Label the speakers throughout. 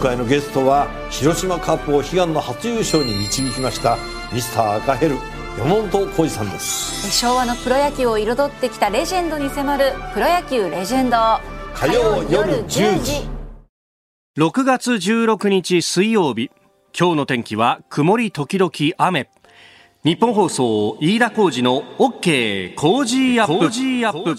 Speaker 1: 回のゲストは広島カップを悲願の初優勝に導きましたミスター赤ヘル山本浩二さんです。
Speaker 2: 昭和のプロ野球を彩ってきたレジェンドに迫る「プロ野球レジェンド」
Speaker 1: 火曜夜10時。
Speaker 3: 6月16日水曜日今日の天気は曇り時々雨。日本放送飯田浩二の OK 工事アップ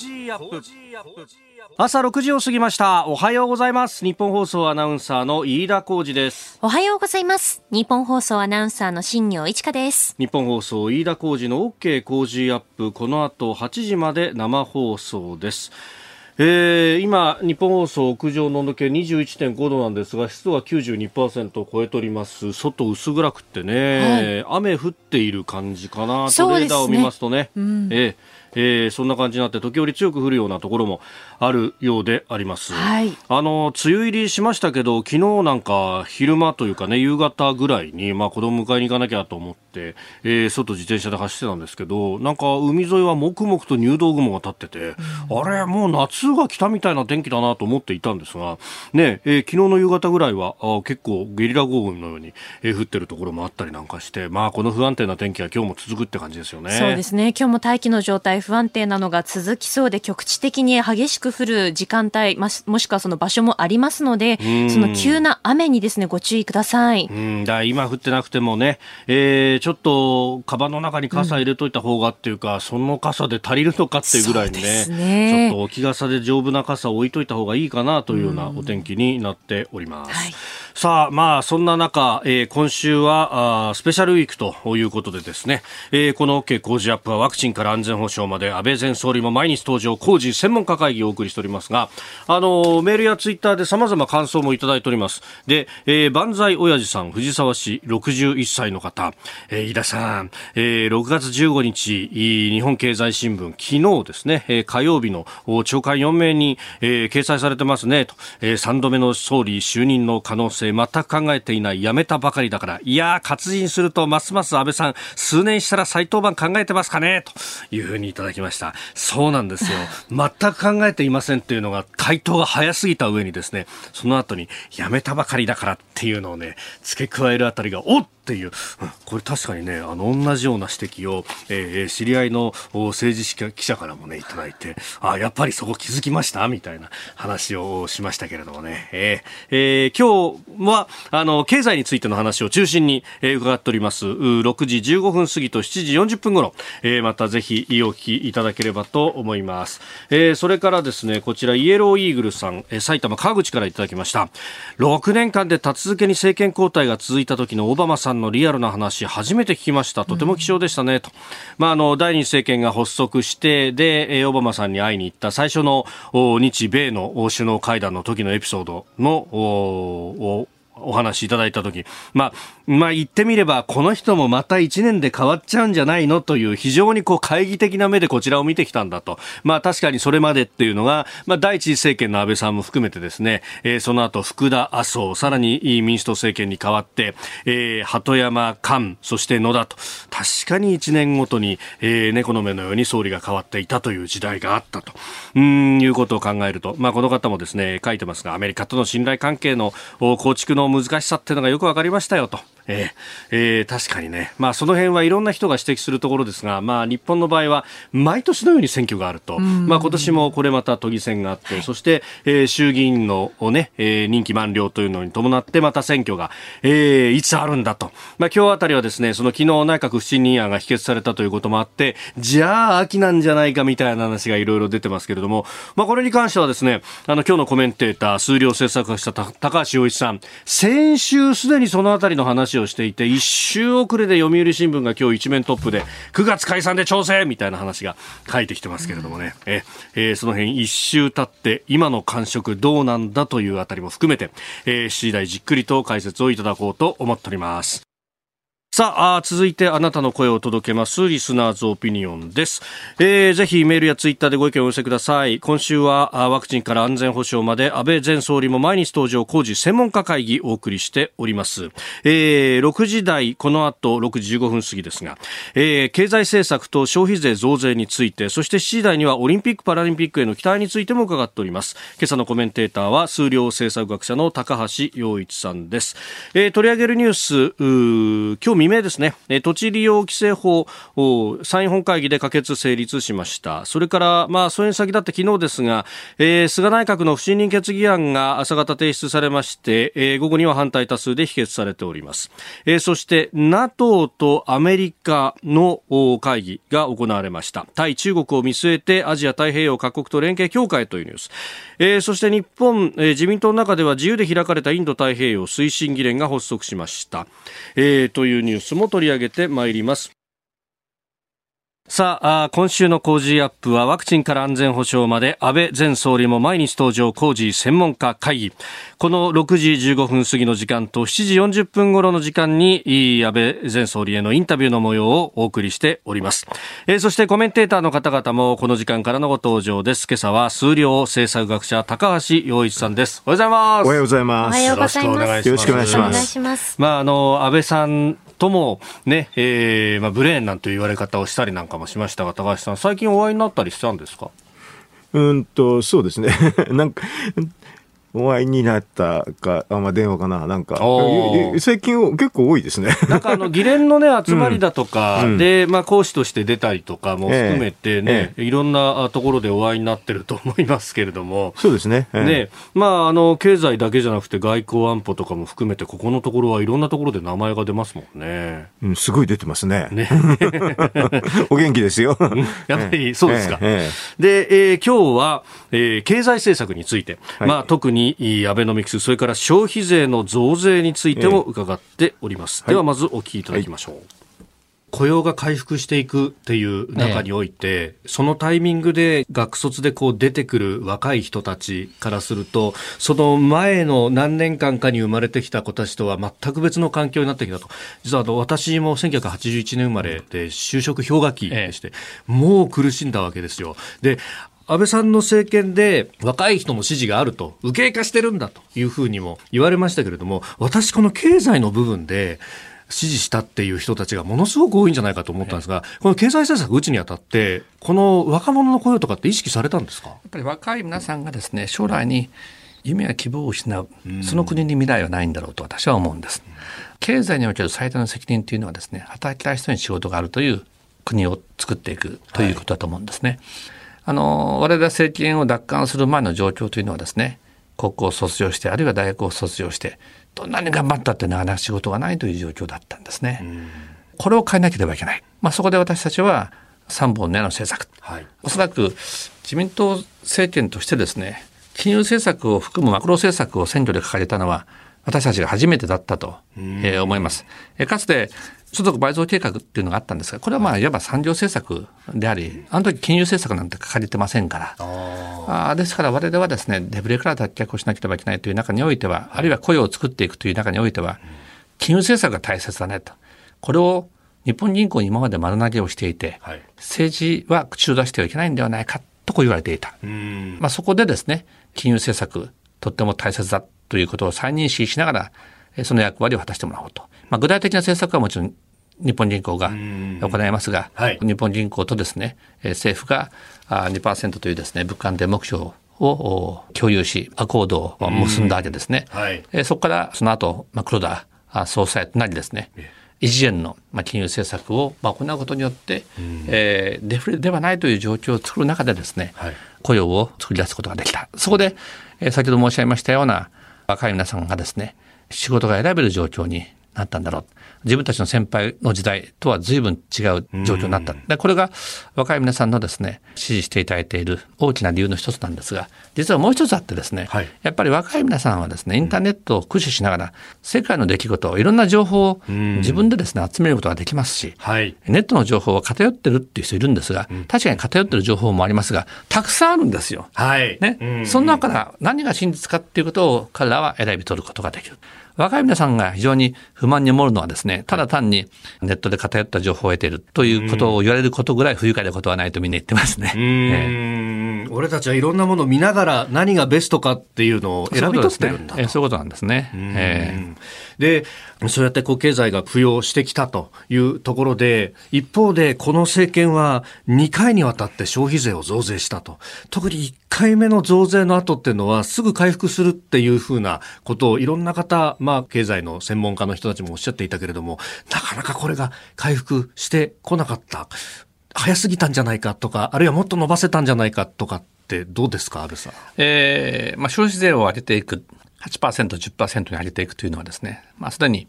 Speaker 3: 朝6時を過ぎました。おはようございます。日本放送アナウンサーの飯田浩二です。
Speaker 4: おはようございます。日本放送アナウンサーの新業一華です。
Speaker 3: 日本放送飯田浩二の OK 工事アップ。この後8時まで生放送です。えー、今、日本放送屋上の温度計21.5度なんですが湿度は92%を超えております。外薄暗くってね、はい、雨降っている感じかな、トレーダーを見ますとね、うん、えーえー、そんな感じになって時折強く降るようなところもあるようであります、はい、あの梅雨入りしましたけど昨日なんか昼間というかね夕方ぐらいに、まあ、子供迎えに行かなきゃと思って、えー、外自転車で走ってたんですけどなんか海沿いはもくもくと入道雲が立ってて、うん、あれもう夏が来たみたいな天気だなと思っていたんですが、ねえー、昨日の夕方ぐらいはあ結構ゲリラ豪雨のように、えー、降ってるところもあったりなんかして、まあ、この不安定な天気が今日も続くって感じですよね。
Speaker 4: そうですね。今日も大気の状態不安定なのが続きそうで局地的に激しく降る時間帯もしくはその場所もありますのでその急な雨にですねご注意ください。
Speaker 3: うん。だ今降ってなくてもね、えー、ちょっとカバンの中に傘入れといた方がっていうか、うん、その傘で足りるのかっていうぐらいにねね。ちょっと置き傘で丈夫な傘を置いといた方がいいかなというようなお天気になっております。はいさあ、まあ、そんな中、えー、今週はあスペシャルウィークということでですね、えー、この OK 工事アップはワクチンから安全保障まで安倍前総理も毎日登場工事専門家会議をお送りしておりますが、あのメールやツイッターで様々感想もいただいております。で、えー、万歳親父さん、藤沢市61歳の方、えー、飯田さん、えー、6月15日、日本経済新聞、昨日ですね、えー、火曜日の長官4名に、えー、掲載されてますね、と、えー、3度目の総理就任の可能性全く考えていない、やめたばかりだから、いやー、活人すると、ますます安倍さん、数年したら再登板考えてますかね？というふうにいただきました。そうなんですよ。全く考えていませんっていうのが、回答が早すぎた上にですね、その後に、やめたばかりだからっていうのをね、付け加えるあたりが、おっっていう、これ確かにね、あの、同じような指摘を、えー、知り合いの政治記者からもね、いただいて、あ、やっぱりそこ気づきました？みたいな話をしましたけれどもね、えー、えー、今日は、あの、経済についての話を中心に、えー、伺っております。6時15分過ぎと7時40分頃、えー、またぜひお聞きいただければと思います。えー、それからですね、こちらイエローイーグルさん、えー、埼玉川口からいただきました。6年間で立て続けに政権交代が続いた時のオバマさんさんのリアルな話初めて聞きました。とても貴重でしたね、と、まあ、あの第二次政権が発足してでオバマさんに会いに行った最初の日米の首脳会談の時のエピソードのお話いただいた時、まあ、まあ言ってみれば、この人もまた1年で変わっちゃうんじゃないのという非常にこう懐疑的な目でこちらを見てきたんだと。まあ確かにそれまでっていうのが、まあ第一次政権の安倍さんも含めてですね、えー、その後福田麻生、さらに民主党政権に変わって、えー、鳩山菅、そして野田と、確かに1年ごとに、えー、猫の目のように総理が変わっていたという時代があったと、うん、いうことを考えると、まあこの方もですね、書いてますが、アメリカとの信頼関係の構築の難しさっていうのがよくわかりましたよと。えーえー、確かにね、まあ、その辺はいろんな人が指摘するところですが、まあ、日本の場合は毎年のように選挙があると、まあ、今年もこれまた都議選があって、はい、そして、えー、衆議院の、ねえー、任期満了というのに伴ってまた選挙が、えー、いつあるんだと、まあ、今日あたりはですねその昨日内閣不信任案が否決されたということもあってじゃあ秋なんじゃないかみたいな話がいろいろ出てますけれども、まあ、これに関してはですねあの今日のコメンテーター数量政策学者高橋洋一さん先週すでにそのあたりの話をしていて一週遅れで読売新聞が今日一面トップで9月解散で調整みたいな話が書いてきてますけれどもね、ええー、その辺一週経って今の感触どうなんだというあたりも含めて、えー、7時台じっくりと解説をいただこうと思っております。さあ続いてあなたの声を届けますリスナーズオピニオンです、えー、ぜひメールやツイッターでご意見をお寄せください。今週はワクチンから安全保障まで安倍前総理も毎日登場工事専門家会議お送りしております、えー、6時台この後6時15分過ぎですが、えー、経済政策と消費税増税についてそして7時台にはオリンピック・パラリンピックへの期待についても伺っております。今朝のコメンテーターは数量政策学者の高橋洋一さんです、えー、取り上げるニュース今日未明ですね、土地利用規制法を参院本会議で可決成立しました。それから、まあ、それに先立って昨日ですが、えー、菅内閣の不信任決議案が朝方提出されまして、えー、午後には反対多数で否決されております。えー、そして、NATO とアメリカの会議が行われました。対中国を見据えてアジア太平洋各国と連携強化へというニュース。えー、そして日本、えー、自民党の中では自由で開かれたインド太平洋推進議連が発足しました。えー、というニュースも取り上げてまいります。さあ今週の工事アップはワクチンから安全保障まで安倍前総理も毎日登場工事専門家会議。この6時15分過ぎの時間と7時40分頃の時間に安倍前総理へのインタビューの模様をお送りしております、えー、そしてコメンテーターの方々もこの時間からのご登場です。今朝は数量政策学者高橋洋一さんです。おはようございます。
Speaker 5: おはようございます。
Speaker 2: よろしくお願いします。
Speaker 5: よろしくお願いします。
Speaker 3: まああの安倍さんともね、えー、まあ、ブレーンなんて言われ方をしたりなんかもしましたが、高橋さん、最近お会いになったりしたんですか？
Speaker 5: うんと、そうですね。なんか、お会いになったか、あまあ、電話かな、なんか、最近結構多いですね。
Speaker 3: なんかあの 議連の、ね、集まりだとかで、うん、まあ、講師として出たりとかも含めてね、ええ、いろんなところでお会いになってると思いますけれども、
Speaker 5: そうですね。
Speaker 3: え、ねまあ、あの経済だけじゃなくて、外交安保とかも含めて、ここのところはいろんなところで名前が出ますもんね。
Speaker 5: うん、すごい出てますね。ね お元気ですよ。
Speaker 3: やっぱりそうですか。で、えー、今日は、えー、経済政策について、はい、まあ、特ににアベノミクス、それから消費税の増税についても伺っております。えー、ではまずお聞きいただきましょう。はい雇用が回復していくっていう中において、ええ、そのタイミングで学卒でこう出てくる若い人たちからすると、その前の何年間かに生まれてきた子たちとは全く別の環境になってきたと。実はあの私も1981年生まれで就職氷河期でして、え、もう苦しんだわけですよ。で、安倍さんの政権で若い人の支持があると、右傾化してるんだというふうにも言われましたけれども、私この経済の部分で、支持したっていう人たちがものすごく多いんじゃないかと思ったんですが、この経済政策打ちにあたって、この若者の雇用とかって意識されたんですか？や
Speaker 6: っぱり若い皆さんがですね、将来に夢や希望を失う、その国に未来はないんだろうと私は思うんです。経済における最大の責任というのはですね、働きたい人に仕事があるという国を作っていくということだと思うんですね。はいあの、我々政権を奪還する前の状況というのはですね、高校を卒業して、あるいは大学を卒業して、どんなに頑張ったってなかなか仕事がないという状況だったんですね。これを変えなければいけない。まあ、そこで私たちは3本の矢の政策。はい、おそらく自民党政権としてですね、金融政策を含むマクロ政策を選挙で掲げたのは、私たちが初めてだったと、えー、思います。えかつて所得倍増計画っていうのがあったんですが、これはまあ、いわば産業政策であり、あの時金融政策なんて書かれてませんから。あですから我々はですね、デブレから脱却をしなければいけないという中においては、あるいは雇用を作っていくという中においては、金融政策が大切だねと。これを日本銀行に今まで丸投げをしていて、はい、政治は口を出してはいけないんではないかとこう言われていた。まあ、そこでですね、金融政策、とっても大切だということを再認識しながら、その役割を果たしてもらおうと。まあ、具体的な政策はもちろん日本銀行が行いますが、はい、日本銀行とですね、政府が2%というですね、物価安定目標を共有し、アコードを結んだわけですね。はい、そこからその後、まあ、黒田総裁となりですね、異次元の金融政策を行うことによって、えー、デフレではないという状況を作る中でですね、はい、雇用を作り出すことができた。そこで、えー、先ほど申し上げましたような若い皆さんがですね、仕事が選べる状況になったんだろう。自分たちの先輩の時代とは随分違う状況になった。でこれが若い皆さんのですね、支持していただいている大きな理由の一つなんですが、実はもう一つあってですね、はい、やっぱり若い皆さんはですね、インターネットを駆使しながら、世界の出来事、いろんな情報を自分でですね、集めることができますし、はい、ネットの情報は偏ってるっていう人いるんですが、確かに偏ってる情報もありますが、たくさんあるんですよ。はい、ね。その中から何が真実かっていうことを彼らは選び取ることができる。若い皆さんが非常に不満に思うのはですね、ただ単にネットで偏った情報を得ているということを言われることぐらい不愉快なことはないとみんな言ってますね。
Speaker 3: えー、俺たちはいろんなものを見ながら何がベストかっていうのを選び取ってるんだ
Speaker 6: そういうことなんですね。
Speaker 3: えー、で、そうやってこう経済が浮揚してきたというところで、一方でこの政権は2回にわたって消費税を増税したと。特に1回目の増税の後っていうのはすぐ回復するっていうふうなことをいろんな方、まあ経済の専門家の人たちもおっしゃっていたけれども、なかなかこれが回復してこなかった。早すぎたんじゃないかとか、あるいはもっと伸ばせたんじゃないかとかってどうですか、安倍さん。
Speaker 6: えー、まあ消費税を上げていく。8%、10%に上げていくというのはですね、まあ、すでに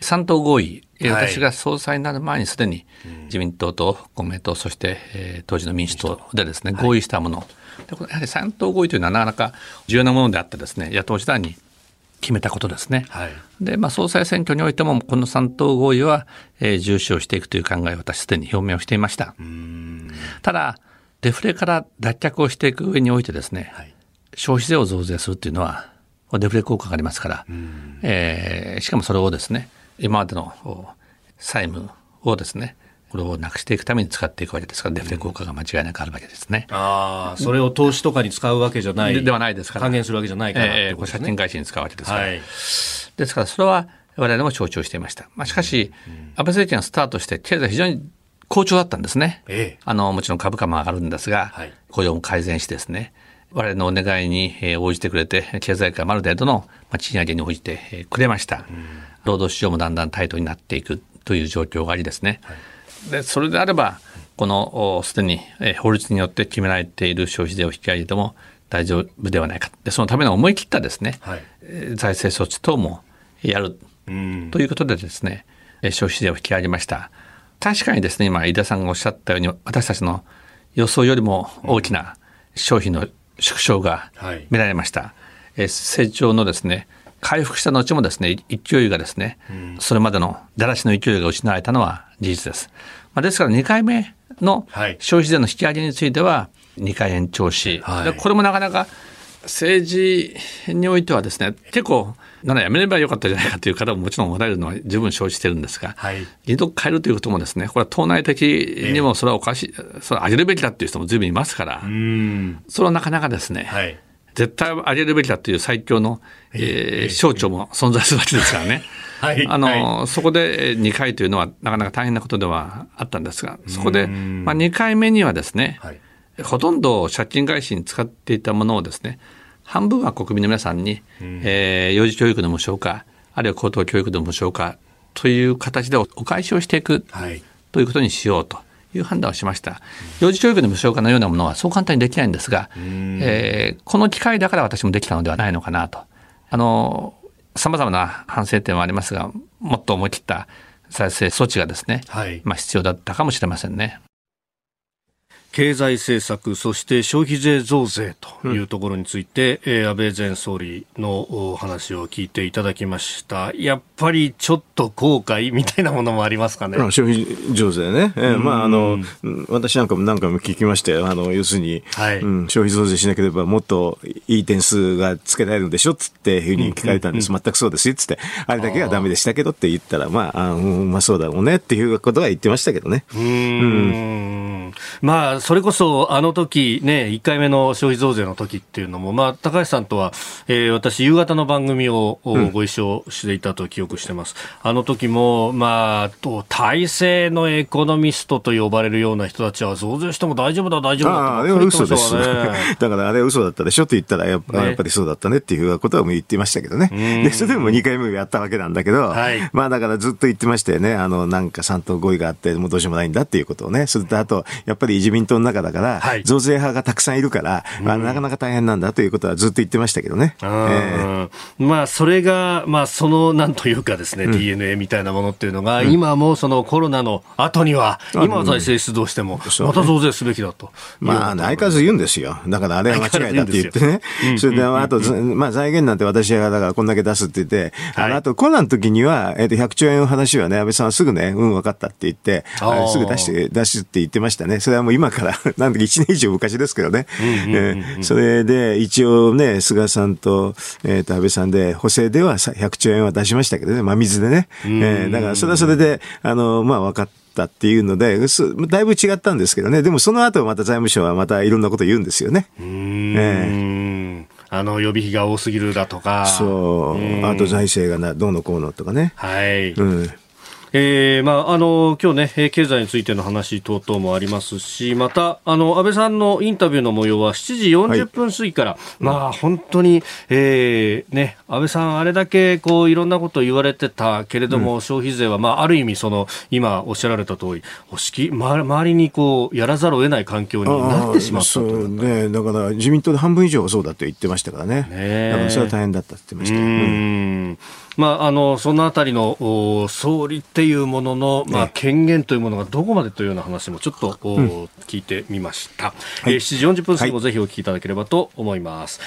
Speaker 6: 3党合意、はい、私が総裁になる前にすでに自民党と公明党、そして、えー、当時の民主党でですね、合意したもの、はい、でやはり3党合意というのはなかなか重要なものであってですね、野党時代に決めたことですね。はい、で、まあ、総裁選挙においても、この3党合意は、えー、重視をしていくという考えを私すでに表明をしていました。ただ、デフレから脱却をしていく上においてですね、はい、消費税を増税するっていうのは、デフレ効果がありますから、えー、しかもそれをですね、今までの債務をですね、これをなくしていくために使っていくわけですから、デフレ効果が間違いなくあるわけですね。
Speaker 3: ああ、それを投資とかに使うわけじゃない。
Speaker 6: ではないですから。
Speaker 3: 還元するわけじゃないから、
Speaker 6: えー、これ借金返しに使うわけですから。はい、ですから、それは我々も象徴していました。まあ、しかし、安倍政権がスタートして、経済非常に好調だったんですね。ええ、あの、もちろん株価も上がるんですが、はい、雇用も改善してですね、我々のお願いに応じてくれて、経済界もある程度の賃上げに応じてくれました。労働市場もだんだんタイトになっていくという状況がありですね。でそれであれば、このすでに法律によって決められている消費税を引き上げても大丈夫ではないか。で、そのための思い切ったですね、はい、財政措置等もやるということでですね、消費税を引き上げました。確かにですね、今、井田さんがおっしゃったように、私たちの予想よりも大きな消費の縮小が見られました。はい、え成長のですね回復した後もですね勢いがですね、うん、それまでのだらしの勢いが失われたのは事実です。まあ、ですから2回目の消費税の引き上げについては2回延長し、はい、これもなかなか政治においてはですね結構ならやめればよかったじゃないかという方ももちろんおられるのは十分承知してるんですが、はい、二度変えるということもですねこれは党内的にもそれはおかしい、え。ー、それは上げるべきだっていう人も随分いますからそれはなかなかですね、はい、絶対上げるべきだという最強の、えー、省庁も存在するわけですからね。はい、あの、はい、そこで2回というのはなかなか大変なことではあったんですが、そこで、まあ、2回目にはですね、はい、ほとんど借金返しに使っていたものをですね、半分は国民の皆さんに、うん、えー、幼児教育の無償化、あるいは高等教育の無償化という形でお返しをしていく、はい、ということにしようと。いう判断をしました。幼児教育の無償化のようなものはそう簡単にできないんですが、えー、この機会だから私もできたのではないのかなと。あの、様々な反省点はありますが、もっと思い切った再生措置がですね、はい、まあ必要だったかもしれませんね。
Speaker 3: 経済政策、そして消費税増税というところについて、うん、えー、安倍前総理の話を聞いていただきました。やっぱりちょっと後悔みたいなものもありますかね。
Speaker 5: 消費増税ね。えー、まあ、あの、私なんかも何回も聞きましてあの、要するに、はいうん、消費増税しなければもっといい点数がつけられるんでしょつっていうふうに聞かれたんです。全くそうですよつって、あれだけはダメでしたけどって言ったら、まあ、あうん、まあそうだろうねっていうことは言ってましたけどね。うん
Speaker 3: うんまあ、それこそあの時ね、1回目の消費増税の時っていうのも、まあ、高橋さんとは、えー、私、夕方の番組をご一緒していたと記憶してます。うん、あの時も、まあ、体制のエコノミストと呼ばれるような人たちは、増税しても大丈夫だ、大丈夫だ
Speaker 5: ああれは嘘です。だからあれは嘘だったでしょって言ったらやっぱ、ね、やっぱりそうだったねっていうことは言ってましたけどね。で、それでも2回目やったわけなんだけど、はい、まあだからずっと言ってましたよね。あの、なんか3党合意があって、もうどうしようもないんだっていうことをね。それとあと、やっぱり自民党の中だから、はい、増税派がたくさんいるから、まあ、なかなか大変なんだということはずっと言ってましたけどね。え
Speaker 3: ー、まあ、それが、まあ、その、なんというかですね、うん、DNA みたいなものっていうのが、うん、今もそのコロナの後には、今は財政出動しても、また増税すべきだと。
Speaker 5: まあ、相変わらず言うんですよ。だからあれは間違いだって言ってね。それで、あと、まあ、財源なんて私が、だからこんだけ出すって言って、はい、あとコロナの時には、えっ、と、100兆円の話はね、安倍さんはすぐね、うん、分かったって言って、すぐ出して、出すって言ってましたね。それはもう今かから、なんだか1年以上昔ですけどね。それで、一応ね、菅さんと、えっ、ー、と、安倍さんで、補正では100兆円は出しましたけどね、真水でね。えー、だから、それはそれで、あの、まあ、分かった。っていうので、だいぶ違ったんですけどね。でもその後また財務省はまたいろんなこと言うんですよね。
Speaker 3: うん、えーあの予備費が多すぎるだとか。
Speaker 5: そう。あと財政がなどうのこうのとかね。
Speaker 3: はい。うん。えー、まあ、あの、今日ね、経済についての話等々もありますし、また、あの、安倍さんのインタビューの模様は7時40分過ぎから、はい、まあ、本当に、えー、ね、安倍さん、あれだけ、こう、いろんなこと言われてたけれども、うん、消費税は、まあ、ある意味、その、今おっしゃられた通り、おしき、ま、周りにこう、やらざるを得ない環境になってしまったと
Speaker 5: そうね、だから、自民党で半分以上はそうだって言ってましたからね。ねだから、それは大変だったって言ってました。うん
Speaker 3: まあ、あのそのあたりの総理っていうものの、まあ、権限というものがどこまでというような話もちょっと、うん、聞いてみました、はい、えー、7時40分過ぎもぜひお聞きいただければと思います。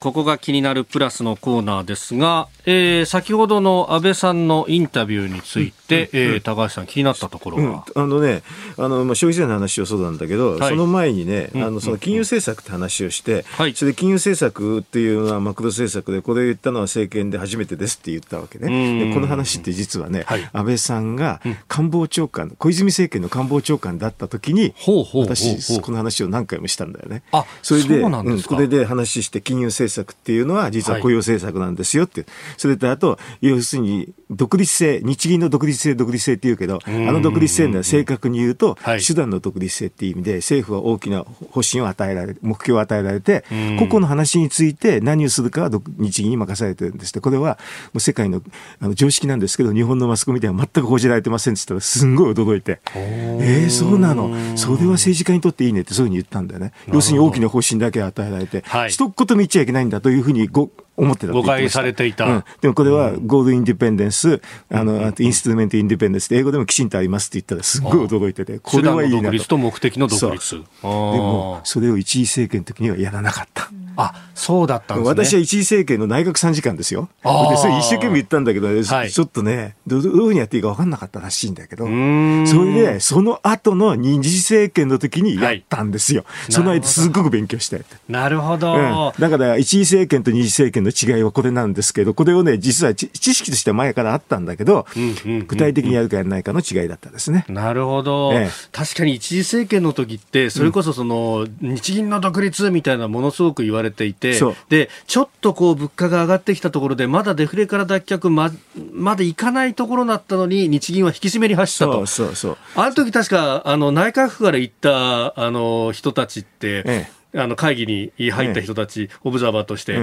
Speaker 3: ここが気になるプラスのコーナーですが、えー、先ほどの安倍さんのインタビューについて、うんうん、えー、高橋さん気になったところは、
Speaker 5: うん、あのね、あの、まあ、消費税の話をそうなんだけど、はい、その前にね、あの、その金融政策って話をして、はい、それで金融政策っていうのはマクロ政策で、これを言ったのは政権で初めてですって言ったわけね。でこの話って実はね、はい、安倍さんが官房長官、小泉政権の官房長官だった時に、私、この話を何回もしたんだよね。
Speaker 3: あ、
Speaker 5: それで、
Speaker 3: うん、
Speaker 5: これで話して金融政策っていうのは実は雇用政策なんですよって。それとあと、要するに独立性、日銀の独立性、独立性って言うけど、あの独立性は正確に言うと、手段の独立性っていう意味で、政府は大きな方針を与えられる、目標を与えられて、個々の話について何をするかは日銀に任されてるんですって、これはもう世界のあの常識なんですけど、日本のマスコミでは全く報じられてませんって言ったら、すんごい驚いて、えー、そうなの、それは政治家にとっていいねってそういうふうに言ったんだよね。要するに大きな方針だけ与えられて、はい、一言も言っちゃいけないないんだというふうにご思ってた
Speaker 3: 誤解されていた、う
Speaker 5: ん、でもこれはゴールドインディペンデンス、あの、インストゥルメントインディペンデンス英語でもきちんとありますって言ったらすっごい驚いてて、
Speaker 3: これはいいなと。独立と目的の独立。で
Speaker 5: も、それを一位政権の時にはやらなかった。
Speaker 3: あ、そうだったんですね。
Speaker 5: 私は一位政権の内閣参事官ですよ。で、それ一生懸命言ったんだけど、はい、ちょっとね、どういうふうにやっていいか分かんなかったらしいんだけど、それで、その後の二次政権の時にやったんですよ。はい、その間すごく勉強して。
Speaker 3: なるほど、うん、
Speaker 5: だから、一位政権と二次政権の違いはこれなんですけど、これをね、実は知識としては前からあったんだけど、具体的にやるかやらないかの違いだったですね。
Speaker 3: なるほど、ええ、確かに一次政権の時って、それこそその、日銀の独立みたいなものすごく言われていて、で、ちょっとこう物価が上がってきたところで、まだデフレから脱却ま、までいかないところだったのに、日銀は引き締めに走ったと。
Speaker 5: そうそうそう。
Speaker 3: あの時確か、あの、内閣府から行った、あの、人たちって、ええ、あの会議に入った人たち、ええ、オブザーバーとして、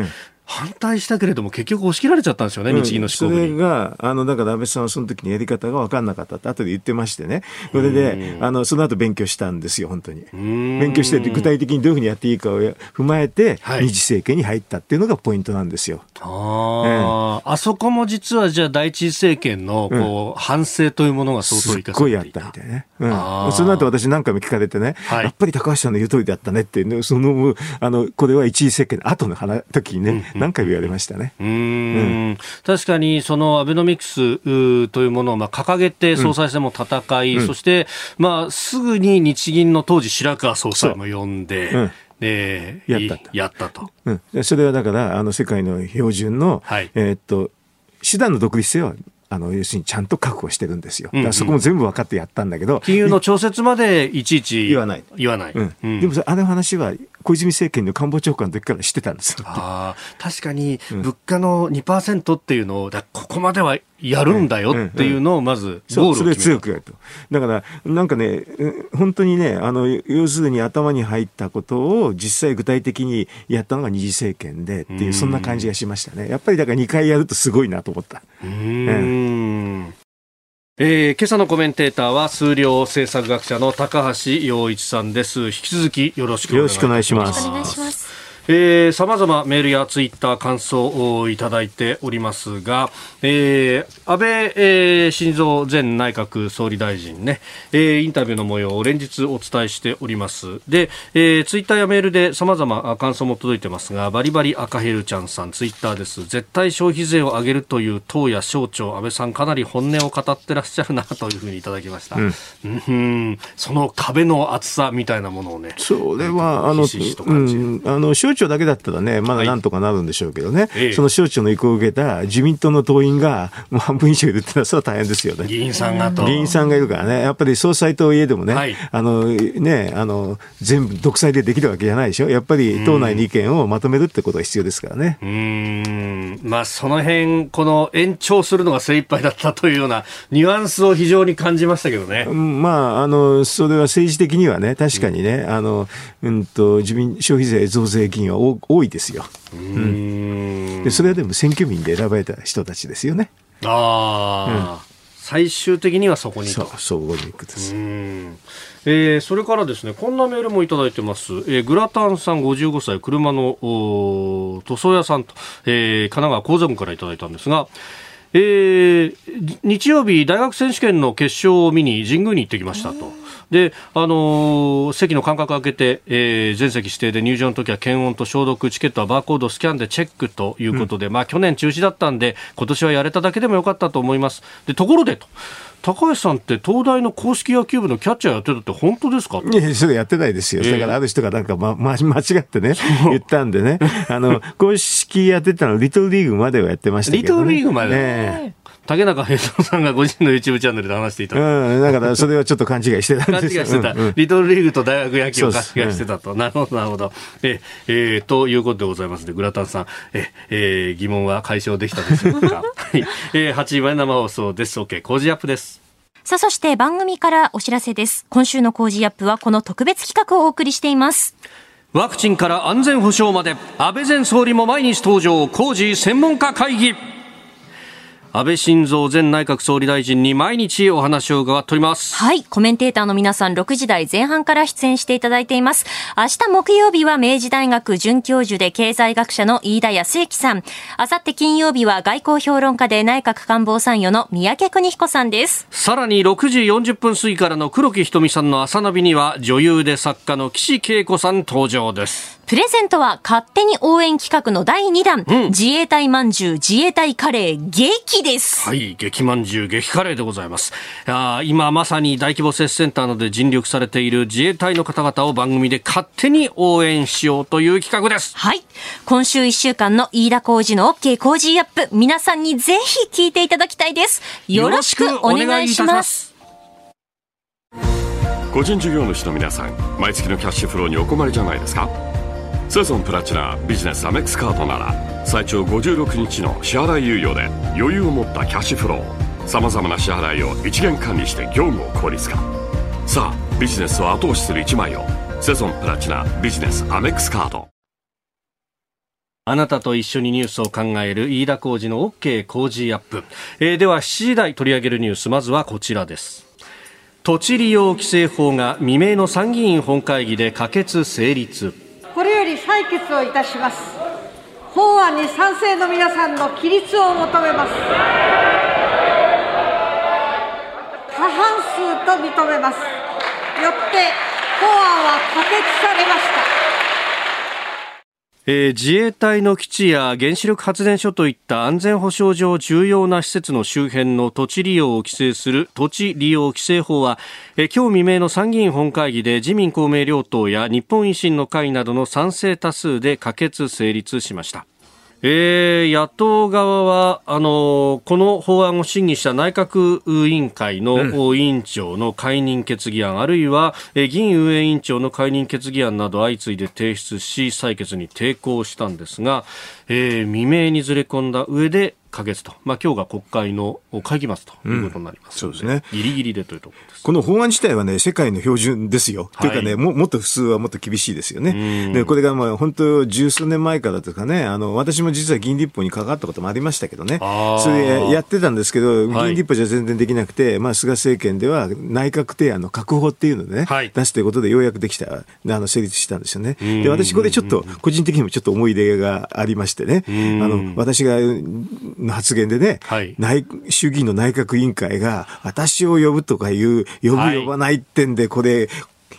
Speaker 3: 反対したけれども、結局押し切られちゃったんですよね、日銀の
Speaker 5: 執行部に。それが、あの、だから安倍さんはその時にやり方が分かんなかったって後で言ってましてね。それで、あの、その後勉強したんですよ、本当に。勉強して、具体的にどういうふうにやっていいかを踏まえて、二次政権に入ったっていうのがポイントなんですよ。
Speaker 3: ああ、あそこも実はじゃあ第一次政権の、こう、反省というものが相当生か。す
Speaker 5: ごいあったみたいね。うん。その後私何回も聞かれてね、やっぱり高橋さんの言う通りだったねって、その、あの、これは一次政権の後の時にね、何回も言われました。ね。うん
Speaker 3: うん。確かにそのアベノミクスというものをまあ掲げて総裁選も戦い、うん、そして、まあ、すぐに日銀の当時白川総裁も呼んで、でやったやったと、
Speaker 5: うん、それはだからあの世界の標準の、はい、えー、っと手段の独立性はあの要するにちゃんと確保してるんですよ。だからそこも全部分かってやったんだけど、
Speaker 3: 金融の調節までいちいち言わない。言わない。う
Speaker 5: ん。うん、でもあの話は小泉政権の官房長官の時から知ってたんです
Speaker 3: あ確かに物価の2%っていうのを、だここまではやるんだよっていうのをまずゴールを決め
Speaker 5: それ強くやると。だから、なんかね、本当にね、あの、要するに頭に入ったことを実際具体的にやったのが二次政権でっていう、そんな感じがしましたね。やっぱりだから2回やるとすごいなと思った。うん。
Speaker 3: えー、今朝のコメンテーターは数量政策学者の高橋洋一さんです。引き続きよろしくお願いします。よろしくお願いします。えー、様々メールやツイッター感想をいただいておりますが、えー、安倍、えー、晋三前内閣総理大臣ね、えー、インタビューの模様を連日お伝えしております。で、えー、ツイッターやメールで様々感想も届いてますが、バリバリ赤ヘルちゃんさん、ツイッターです。絶対消費税を上げるという党や省庁、安倍さんかなり本音を語ってらっしゃるなというふうにいただきました。うん、うんその壁の厚さみたいなものをね。
Speaker 5: それは、あの、うん、あの、省庁だけだったらね、まだなんとかなるんでしょうけどね、はい、その省庁の意向を受けた自民党の党員がもう半分以上いるってのは、それは大変ですよね。
Speaker 3: 議員さんがと。
Speaker 5: 議員さんがいるからね、やっぱり総裁といえどもね、はい、あの、ね、あの、全部独裁でできるわけじゃないでしょ。やっぱり党内に意見をまとめるってことが必要ですからね。
Speaker 3: うん。まあ、その辺、この延長するのが精一杯だったというようなニュアンスを非常に感じましたけどね。
Speaker 5: まあ、あの、それは政治的にはね、確かにね、うん、あの、うんと、自民、消費税増税金は多いですよ。うん、でそれはでも選挙民で選ばれた人たちですよね。
Speaker 3: ああ、うん、最終的にはそこに
Speaker 5: と。そう、そうに行くです。
Speaker 3: えー、それからですね、こんなメールもいただいてます。えー、グラタンさん55歳、車の塗装屋さんと、えー、神奈川高座郡からいただいたんですが、えー、日曜日、大学選手権の決勝を見に神宮に行ってきましたと。で、あのー、席の間隔を空けて、えー、全席指定で入場の時は検温と消毒、チケットはバーコードスキャンでチェックということで、うん、まあ去年中止だったんで、今年はやれただけでもよかったと思います。で、ところでと。高橋さんって東大の公式野球部のキャッチャーやってたって本当ですか？
Speaker 5: いや、それやってないですよ。だからある人がなんか、ま、ま、間違ってね、言ったんでね、あの、公式やってたの、リトルリーグまではやってましたけど、
Speaker 3: ね、リトルリーグまで、ね竹中平蔵さんがご自身の YouTube チャンネルで話していた。
Speaker 5: うん、だから それはちょっと勘違いしてた
Speaker 3: んです勘違いしてた、うんうん。リトルリーグと大学野球を勘違いしてたと。うん、なるほど、なるほど。え、えー、ということでございますので、グラタンさん、え、えー、疑問は解消できたでしょうか？はい。えー、8時前生放送です。OK、工事アップです。
Speaker 4: さあ、そして番組からお知らせです。今週の工事アップはこの特別企画をお送りしています。
Speaker 3: ワクチンから安全保障まで、安倍前総理も毎日登場、工事専門家会議。安倍晋三前内閣総理大臣に毎日お話を伺っております。
Speaker 4: はい。コメンテーターの皆さん6時台前半から出演していただいています。明日木曜日は明治大学准教授で経済学者の飯田康之さん。明後日金曜日は外交評論家で内閣官房参与の三宅邦彦さんです。
Speaker 3: さらに6時40分過ぎからの黒木瞳さんの朝ナビには女優で作家の岸恵子さん登場です。
Speaker 4: プレゼントは勝手に応援企画の第2弾、うん、自衛隊まんじゅう、自衛隊カレー、激です。
Speaker 3: はい、激まんじゅう、激カレーでございます。あ今まさに大規模接種センターなどで尽力されている自衛隊の方々を番組で勝手に応援しようという企画です。
Speaker 4: はい。今週1週間の飯田工事の OK 工事アップ、皆さんにぜひ聞いていただきたいです。よろしくお願いします。
Speaker 7: 個人事業主の皆さん、毎月のキャッシュフローにお困りじゃないですか？セゾンプラチナビジネスアメックスカードなら最長56日の支払い猶予で余裕を持ったキャッシュフロー。さまざまな支払いを一元管理して業務を効率化。さあビジネスを後押しする一枚を。セゾンプラチナビジネスアメックスカード。
Speaker 3: あなたと一緒にニュースを考える飯田浩二の OK 工事アップ、えー、では7時台取り上げるニュースまずはこちらです。土地利用規制法が未明の参議院本会議で可決成立。
Speaker 8: これより採決をいたします法案に賛成の皆さんの起立を求めます。過半数と認めます。よって法案は可決されました。
Speaker 3: えー、自衛隊の基地や原子力発電所といった安全保障上重要な施設の周辺の土地利用を規制する土地利用規制法は、えー、今日未明の参議院本会議で自民公明両党や日本維新の会などの賛成多数で可決成立しました。えー、野党側はあのこの法案を審議した内閣委員会の委員長の解任決議案、うん、あるいは、えー、議員運営委員長の解任決議案など相次いで提出し採決に抵抗したんですが、えー、未明にずれ込んだ上で可決と、まあ今日が国会の会期末ということになります、
Speaker 5: そうですね。
Speaker 3: ギリギリでというところです。
Speaker 5: この法案自体はね、世界の標準ですよ。というかね、ももっと普通はもっと厳しいですよね。で、これがまあ本当十数年前からとかね、あの、私も実は議員立法に関わったこともありましたけどね。それやってたんですけど、議員立法じゃ全然できなくて、まあ菅政権では内閣提案の確保っていうのでね、出すということでようやくできた、あの、成立したんですよね。で、私これちょっと、個人的にもちょっと思い入れがありましてね、あの、私が、の発言でね、内衆議院の内閣委員会が、私を呼ぶとかいう、呼ぶ呼ばないってんで、これ、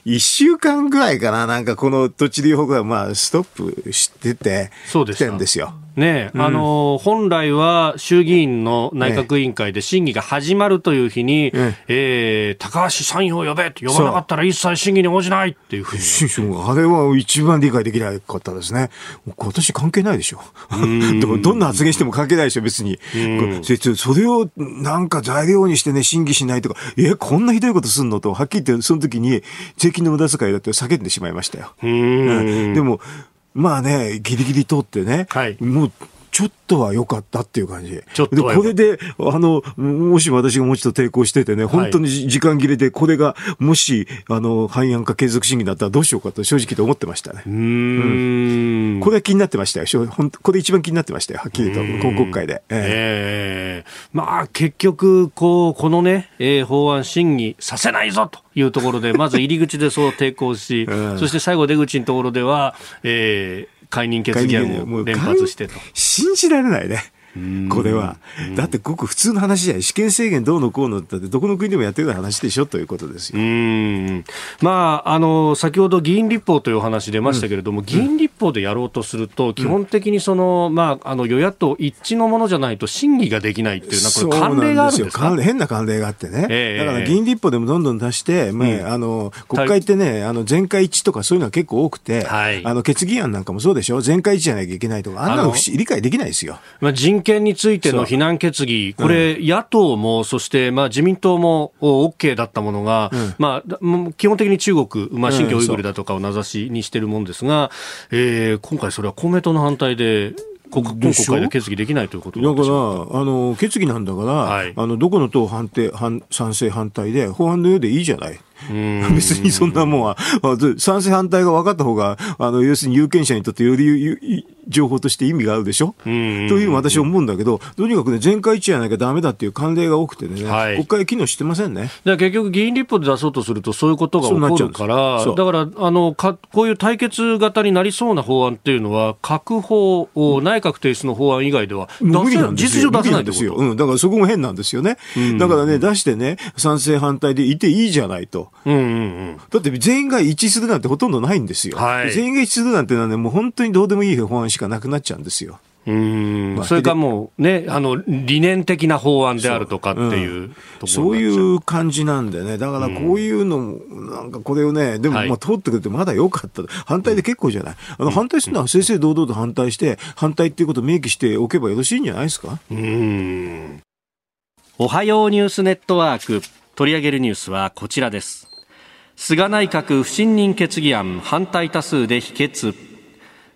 Speaker 5: 一週間ぐらいかな、なんかこの土地利用法がまあストップしてて、
Speaker 3: そうです
Speaker 5: んですよ。
Speaker 3: ね、うん、あの本来は衆議院の内閣委員会で審議が始まるという日に、ねえー、高橋参与を呼べ呼ばなかったら一切審議に応じないっていうふうに。
Speaker 5: あれは一番理解できなかったですね。私関係ないでしょ。でもどんな発言しても関係ないでしょ、別に。それをなんか材料にしてね、審議しないとか、え、こんなひどいことすんのと、はっきり言って、その時に税金の無駄遣いだって叫んでしまいましたよ。うん、でも、まあね、ギリギリ通ってね、はい、もうちょっとは良かったっていう感じ。ちょっとで、これで、あの、もし私がもう一度抵抗しててね、本当に時間切れで、これが、もし、あの、廃案か継続審議だったらどうしようかと正直と思ってましたね。うんうん、これは気になってましたよ。これ一番気になってましたよ。はっきりと、今国会で。
Speaker 3: ええー、まあ、結局、こう、このね、えー、法案審議させないぞというところで、まず入り口でそう抵抗し、そして最後出口のところでは、えー、解任決議案を連発してと。
Speaker 5: 信じられないね。これは。だってごく普通の話じゃ試験制限どうのこうのってどこの国でもやってるような話でしょということですよ。
Speaker 3: まあ、あの、先ほど議員立法というお話出ましたけれども、うん、議員立法でやろうとすると、基本的にその、まあ、あの、与野党一致のものじゃないと審議ができないっていう、なんか慣例があるんですか
Speaker 5: 変な慣例があってね。えー、だから議員立法でもどんどん出して、まあ、あの、国会ってね、あの、全会一致とかそういうのは結構多くて、はい、あの、決議案なんかもそうでしょ。全会一致じゃなきゃいけないとか、あんなの理解できないですよ。
Speaker 3: まあ、人権についての非難決議、これ、うん、野党も、そしてまあ自民党も OK だったものが、うん、まあ、基本的に中国、まあ、新疆ウイグルだとかを名指しにしているもんですが、うん、えー、今回、それは公明党の反対で、国今国会で決議できないということ
Speaker 5: だからあの決議なんだから、はい、あのどこの党反対反賛成反対で法案のようでいいじゃない。別にそんなもんは、賛成反対が分かった方が、あの、要するに有権者にとってより情報として意味があるでしょ？という私は思うんだけど、とにかくね、全会一致じゃなきゃだめだっていう慣例が多くてね、はい、国会機能してませんね。
Speaker 3: 結局、議員立法で出そうとすると、そういうことが起こるから、だからあのか、こういう対決型になりそうな法案っていうのは、各法、内閣提出の法案以外では出せ、実情出せないですよ、
Speaker 5: うん。だからそこも変なんですよね。だからね、出してね、賛成反対でいていいじゃないと。うんうんうん、だって全員が一致するなんてほとんどないんですよ。はい、全員が一致するなんてのはね、もう本当にどうでもいい法案しかなくなっちゃうんですよ。
Speaker 3: うんそれかもうね、あの、理念的な法案であるとかっていうそ、
Speaker 5: うん、そういう感じなんでね。だからこういうのも、なんかこれをね、でもまあ通ってくれてまだ良かった。反対で結構じゃない。あの、反対するのは正々堂々と反対して、反対っていうことを明記しておけばよろしいんじゃないですかうん。
Speaker 3: おはようニュースネットワーク。取り上げるニュースはこちらです。菅内閣不信任決議案反対多数で否決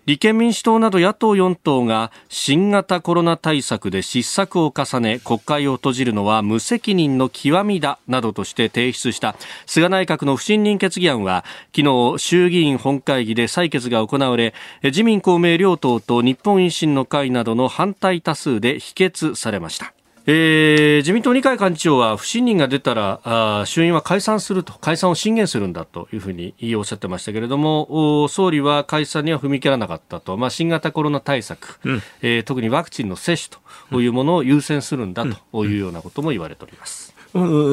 Speaker 3: 立憲民主党など野党4党が新型コロナ対策で失策を重ね国会を閉じるのは無責任の極みだなどとして提出した。菅内閣の不信任決議案は昨日衆議院本会議で採決が行われ自民公明両党と日本維新の会などの反対多数で否決されました。えー、自民党二階幹事長は不信任が出たらあ衆院は解散すると解散を進言するんだというふうにおっしゃってましたけれども総理は解散には踏み切らなかったと、まあ、新型コロナ対策、うん、えー、特にワクチンの接種というものを優先するんだというようなことも言われております。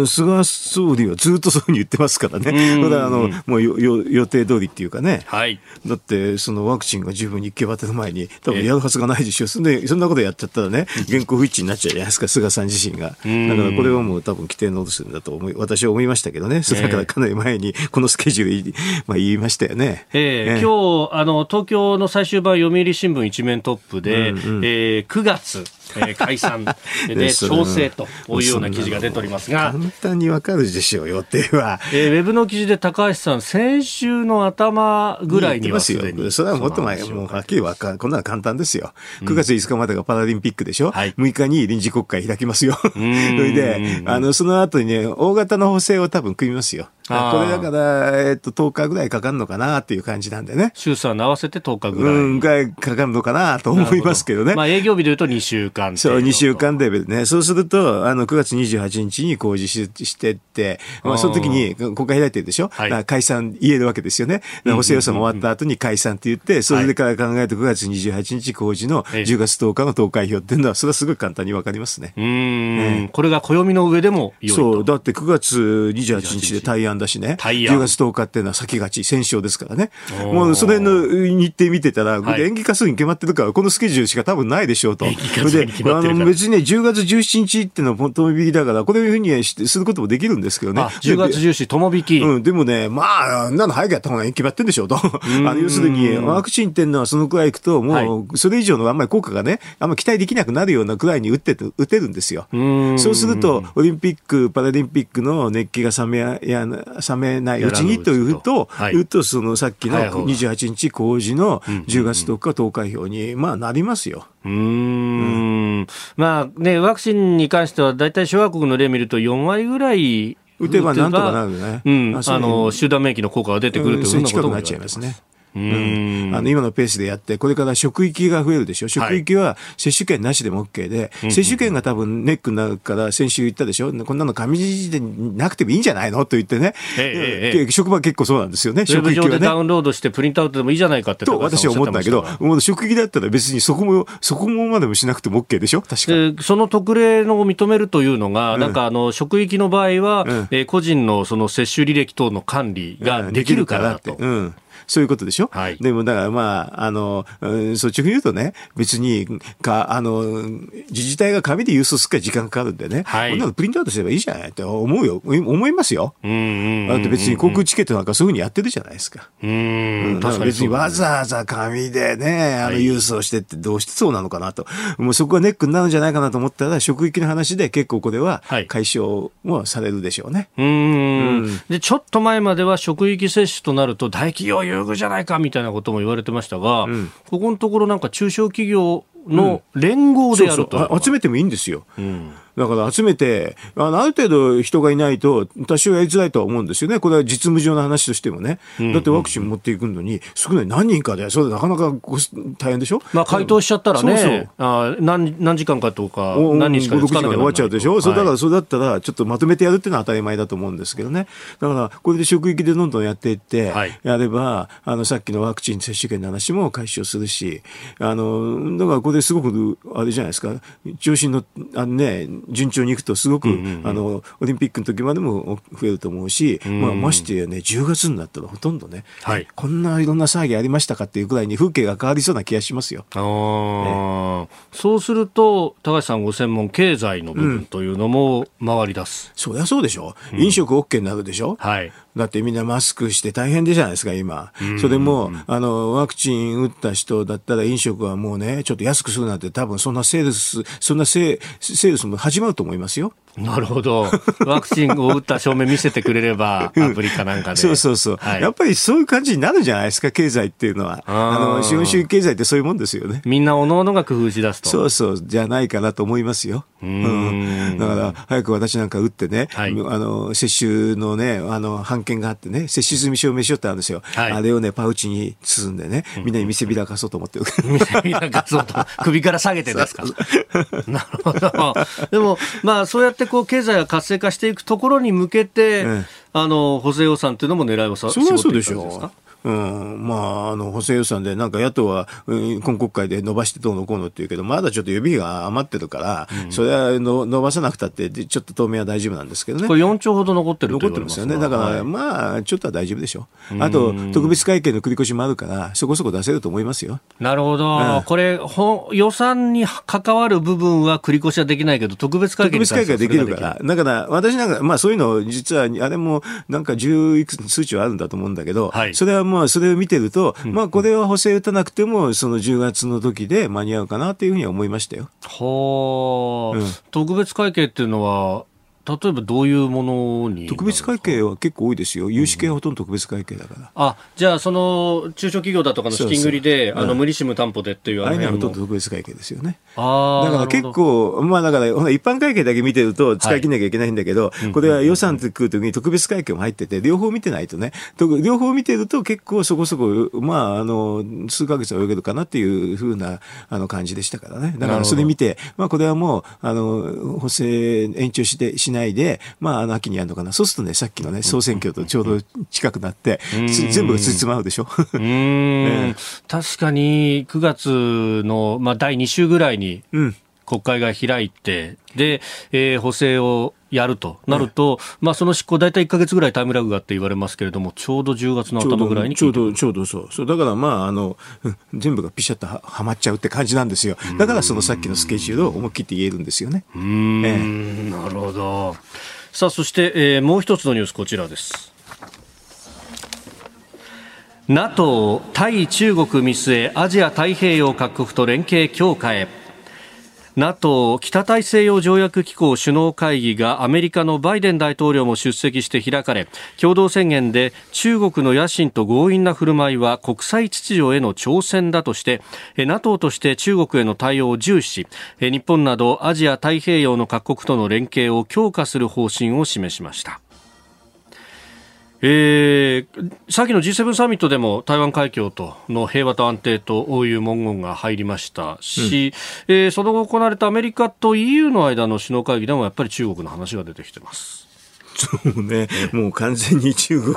Speaker 5: 菅総理はずっとそういうふうに言ってますからね、だからあのもう予定通りっていうかね、はい、だってそのワクチンが十分に行き渡る前に、多分やるはずがないでしょ、そんでそんなことやっちゃったらね、現行不一致になっちゃうじゃないですか、菅さん自身が。だからこれはもう多分規定の落とすんだと思い私は思いましたけどね、それからかなり前にこのスケジュール、まあ、言いましたよね。
Speaker 3: えー、えー、今日あの東京の最終版、読売新聞一面トップで、うんうん、えー、9月、えー、解散 で調整というような記事が出ておりますですが。
Speaker 5: 簡単にわかるでしょう、予定は。
Speaker 3: えー、ウェブの記事で高橋さん、先週の頭ぐらいにはすで
Speaker 5: に。それはもっと前、もうはっきりわかる。こんなの簡単ですよ。9月5日までがパラリンピックでしょ？はい、6日に臨時国会開きますよ。それで、あの、その後にね、大型の補正を多分組みますよ。これだから、えっと、10日ぐらいかかるのかなっていう感じなんでね。
Speaker 3: 衆参合わせて10日ぐらい。
Speaker 5: うん、ぐらいかかるのかなと思いますけどね。
Speaker 3: まあ、営業日で言うと2週間
Speaker 5: そう、2週間レベルね。そうすると、あの、9月28日に公示ししてって、まあ、その時に国会開いてるでしょ？はい、解散言えるわけですよね。補正予算終わった後に解散って言って、それから考えると9月28日公示の10月10日の投開票っていうのは、それはすごい簡単にわかりますね。
Speaker 3: うん、これが暦の上でも
Speaker 5: そう、だって9月28日で対案だしね。対案。10月10日っていうのは先勝ち、戦勝ですからね。もうそれの日程見てたら、はい、演技化するに決まってるから、このスケジュールしか多分ないでしょうと。あの別にね、10月17日っていうのは本当に引きだから、これいうふうにすることもできるんですけどね。
Speaker 3: 10月17日、とも引き。
Speaker 5: うん、でもね、まあ、なの早くやった方が決まってるんでしょうと。あの要するに、ワクチンっていうのはそのくらいいくと、もう、それ以上のあんまり効果がね、あんまり期待できなくなるようなくらいに打って打てるんですよ。そうすると、オリンピック、パラリンピックの熱気が冷めやや冷めないうちにというと、はい、言うと、そのさっきの28日公示の10月10日投開票に、まあ、なりますよ。
Speaker 3: うん、まあね、ワクチンに関しては、大体諸和国の例を見ると、4割ぐらい
Speaker 5: 打てばなんとかなるね。
Speaker 3: うん、あの集団免疫の効果が出てくるというようなこと
Speaker 5: になっちゃいますね。うん、あの今のペースでやって、これから職域が増えるでしょ、職域は接種券なしでも OK で、はい、接種券が多分ネックになるから、先週言ったでしょ、こんなの紙字でなくてもいいんじゃないの？と言ってね、えええ、職場結構そうなんですよね、
Speaker 3: 職域は、ね、ダウンロードしてプリントアウトでもいいじゃないかって
Speaker 5: と私は思ったんだけど、もう職域だったら別にそこも、そこもまでもしなくても OK でしょ、確
Speaker 3: かその特例のを認めるというのが、うん、なんかあの職域の場合は、うん、えー、個人のその接種履歴等の管理ができるからと。うん
Speaker 5: そういうことでしょ、はい、でもだからまあ、あの、率直に言うとね、別に、か、あの、自治体が紙で郵送するから時間かかるんでね、はい、こんなのプリントアウトすればいいじゃないって思うよ、思いますよ。だって別に航空チケットなんかそういうふうにやってるじゃないですか。うん。か別にわざわざ紙でね、あの、郵送してってどうしてそうなのかなと。もうそこがネックになるんじゃないかなと思ったら、職域の話で結構これは解消もされるでしょうね。
Speaker 3: はい、うん。で、ちょっと前までは職域接種となると大企業優遇じゃないかみたいなことも言われてましたが、うん、ここのところなんか中小企業の連合でやると、
Speaker 5: うん、そうそう。集めてもいいんですよ。うんだから集めて、あのある程度人がいないと、多少やりづらいとは思うんですよね。これは実務上の話としてもね。だってワクチン持っていくのに、少ない何人かで、それなかなか大変でしょ？
Speaker 3: まあ回答しちゃったらね、そうそう。あ何何時間かとか、何日かで
Speaker 5: 6時間で終わっちゃうでしょ、はい、それだからそれだったら、ちょっとまとめてやるっていうのは当たり前だと思うんですけどね。だから、これで職域でどんどんやっていって、やれば、あの、さっきのワクチン接種券の話も解消するし、あの、だからこれですごく、あれじゃないですか、調子の、あのね、順調にいくとすごく、あの、オリンピックの時までも増えると思うし、まあ、ましてやね、10月になったらほとんどね、はい、こんないろんな騒ぎありましたかっていうくらいに風景が変わりそうな気がしますよ。あ
Speaker 3: ね、そうすると、高橋さんご専門、経済の部分というのも回り出す。
Speaker 5: うん、そりゃそうでしょ。飲食 OK になるでしょ。はい。だってみんなマスクして大変でじゃないですか、今。それも、あの、ワクチン打った人だったら飲食はもうね、ちょっと安くするなんて多分そんなセールス、そんなセールスもしまうと思いますよ。
Speaker 3: なるほど。ワクチンを打った証明見せてくれれば、アプリかなんかで。
Speaker 5: そうそうそう、はい、やっぱりそういう感じになるじゃないですか、経済っていうのは。あの、資本主義経済ってそういうもんですよね。
Speaker 3: みんなおのおのが工夫しだすと。
Speaker 5: そうそう、じゃないかなと思いますよ。うん。だから、早く私なんか打ってね、はい、あの、接種のね、あの、判件があってね、接種済み証明書ってあるんですよ。はい、あれをね、パウチに包んでね、みんなに見せびらかそうと思ってる。
Speaker 3: 見せびらかそうと。首から下げてですか。なるほど。でも、まあ、そうやってこう、経済が活性化していくところに向けて、あの補正予算というのも狙いをさ
Speaker 5: それはそうでしょう。うん、まあ、あの、補正予算で、なんか野党は、うん、今国会で伸ばしてどうのこうのって言うけど、まだちょっと予備費が余ってるから、うん、それはの伸ばさなくたって、ちょっと当面は大丈夫なんですけどね。
Speaker 3: これ4兆ほど残ってる
Speaker 5: 残ってますよね。だから、はい、まあ、ちょっとは大丈夫でしょう。あと、特別会計の繰り越しもあるから、そこそこ出せると思いますよ。
Speaker 3: なるほど。うん、これほ、予算に関わる部分は繰り越しはできないけど、特別会計
Speaker 5: 特別会計できるから。だから、私なんか、まあそういうの、実は、あれも、なんか十いくつ数値はあるんだと思うんだけど、はい、それはまあ、それを見てると、まあ、これは補正打たなくても、その10月の時で間に合うかなというふうには思いましたよ。
Speaker 3: はあ、うん、特別会計っていうのは、例えばどういうものに
Speaker 5: 特別会計は結構多いですよ、融資系はほとんど特別会計だから。うん、
Speaker 3: あじゃあ、その中小企業だとかの資金繰りで、そうそうあの無利子無担保でっていう
Speaker 5: あれはほとんど特別会計ですよね。あだから結構、まあだから、一般会計だけ見てると使い切んなきゃいけないんだけど、はい、これは予算ってくるときに特別会計も入ってて、両方見てないとね、両方見てると結構そこそこ、まあ、あの、数ヶ月は泳げるかなっていうふうなあの感じでしたからね。だからそれ見て、まあこれはもう、あの、補正延長して、しないで、まああの秋にやるのかな。そうするとね、さっきのね、総選挙とちょうど近くなって、全部つじつまうでしょ。うん、
Speaker 3: 確かに9月の、まあ、第2週ぐらいに、国会が開いて、で、えー、補正をやるとなると、まあ、その執行、大体1か月ぐらいタイムラグがあって言われますけれども、ちょうど10月の頭ぐらいに
Speaker 5: ちょうど、ちょうどそう。そうだから、まあ、あの、全部がピシャッとははまっちゃうって感じなんですよ。だから、そのさっきのスケジュールを思い切って言えるんですよね。
Speaker 3: うん、ええ、なるほど。さあ、そして、えー、もう一つのニュース、こちらです。NATO 対中国見据えアジア太平洋各国と連携強化へ NATO 北大西洋条約機構首脳会議がアメリカのバイデン大統領も出席して開かれ共同宣言で中国の野心と強引な振る舞いは国際秩序への挑戦だとして NATO として中国への対応を重視し日本などアジア太平洋の各国との連携を強化する方針を示しました。えー、先の G7 サミットでも台湾海峡との平和と安定という文言が入りましたし、うん、えー、その後行われたアメリカと EU の間の首脳会議でもやっぱり中国の話が出てきてます。
Speaker 5: そうね、もう完全に中国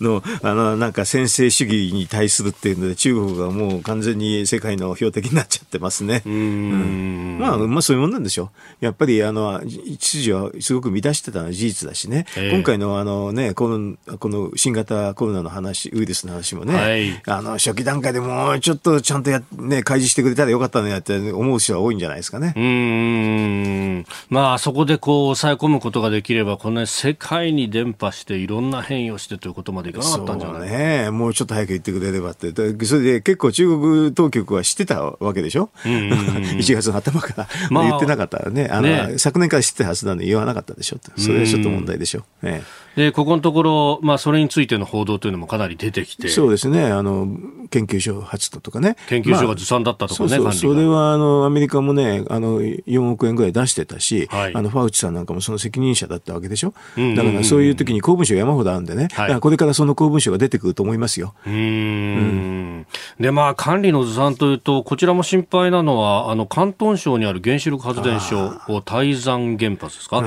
Speaker 5: の、あの、なんか専制主義に対するっていうので、中国がもう完全に世界の標的になっちゃってますね。うんうんまあ、まあそういうもんなんでしょう。やっぱり、あの、秩序はすごく乱してたのは事実だしね、えー、今回のあのね、この、この新型コロナの話、ウイルスの話もね、はい、あの、初期段階でもうちょっとちゃんとや、ね、開示してくれたらよかったのやって思う人は多いんじゃないですかね。うん。
Speaker 3: まあ、そこでこう、抑え込むことができれば、こんな世界に伝播していろんな変異をしてということまでいかなかったんじゃない？
Speaker 5: ね。もうちょっと早く言ってくれればって。それで結構中国当局は知ってたわけでしょ、うんうんうん、1月の頭から、まあ、言ってなかったらねあの、ね、昨年から知ってたはずなのに言わなかったでしょそれはちょっと問題でしょ、うえ
Speaker 3: えで、ここのところ、まあ、それについての報道というのもかなり出てきて。
Speaker 5: そうですね。あの、研究所発とかね。
Speaker 3: 研究所がずさんだったとかね、
Speaker 5: まあ、それは、あの、アメリカもね、あの、4億円ぐらい出してたし、はい、あの、ファウチさんなんかもその責任者だったわけでしょ。だから、そういう時に公文書山ほどあるんでね、はい、これからその公文書が出てくると思いますよ。うんう
Speaker 3: ん、で、まあ、管理のずさんというと、こちらも心配なのは、あの、広東省にある原子力発電所、台山原発ですか？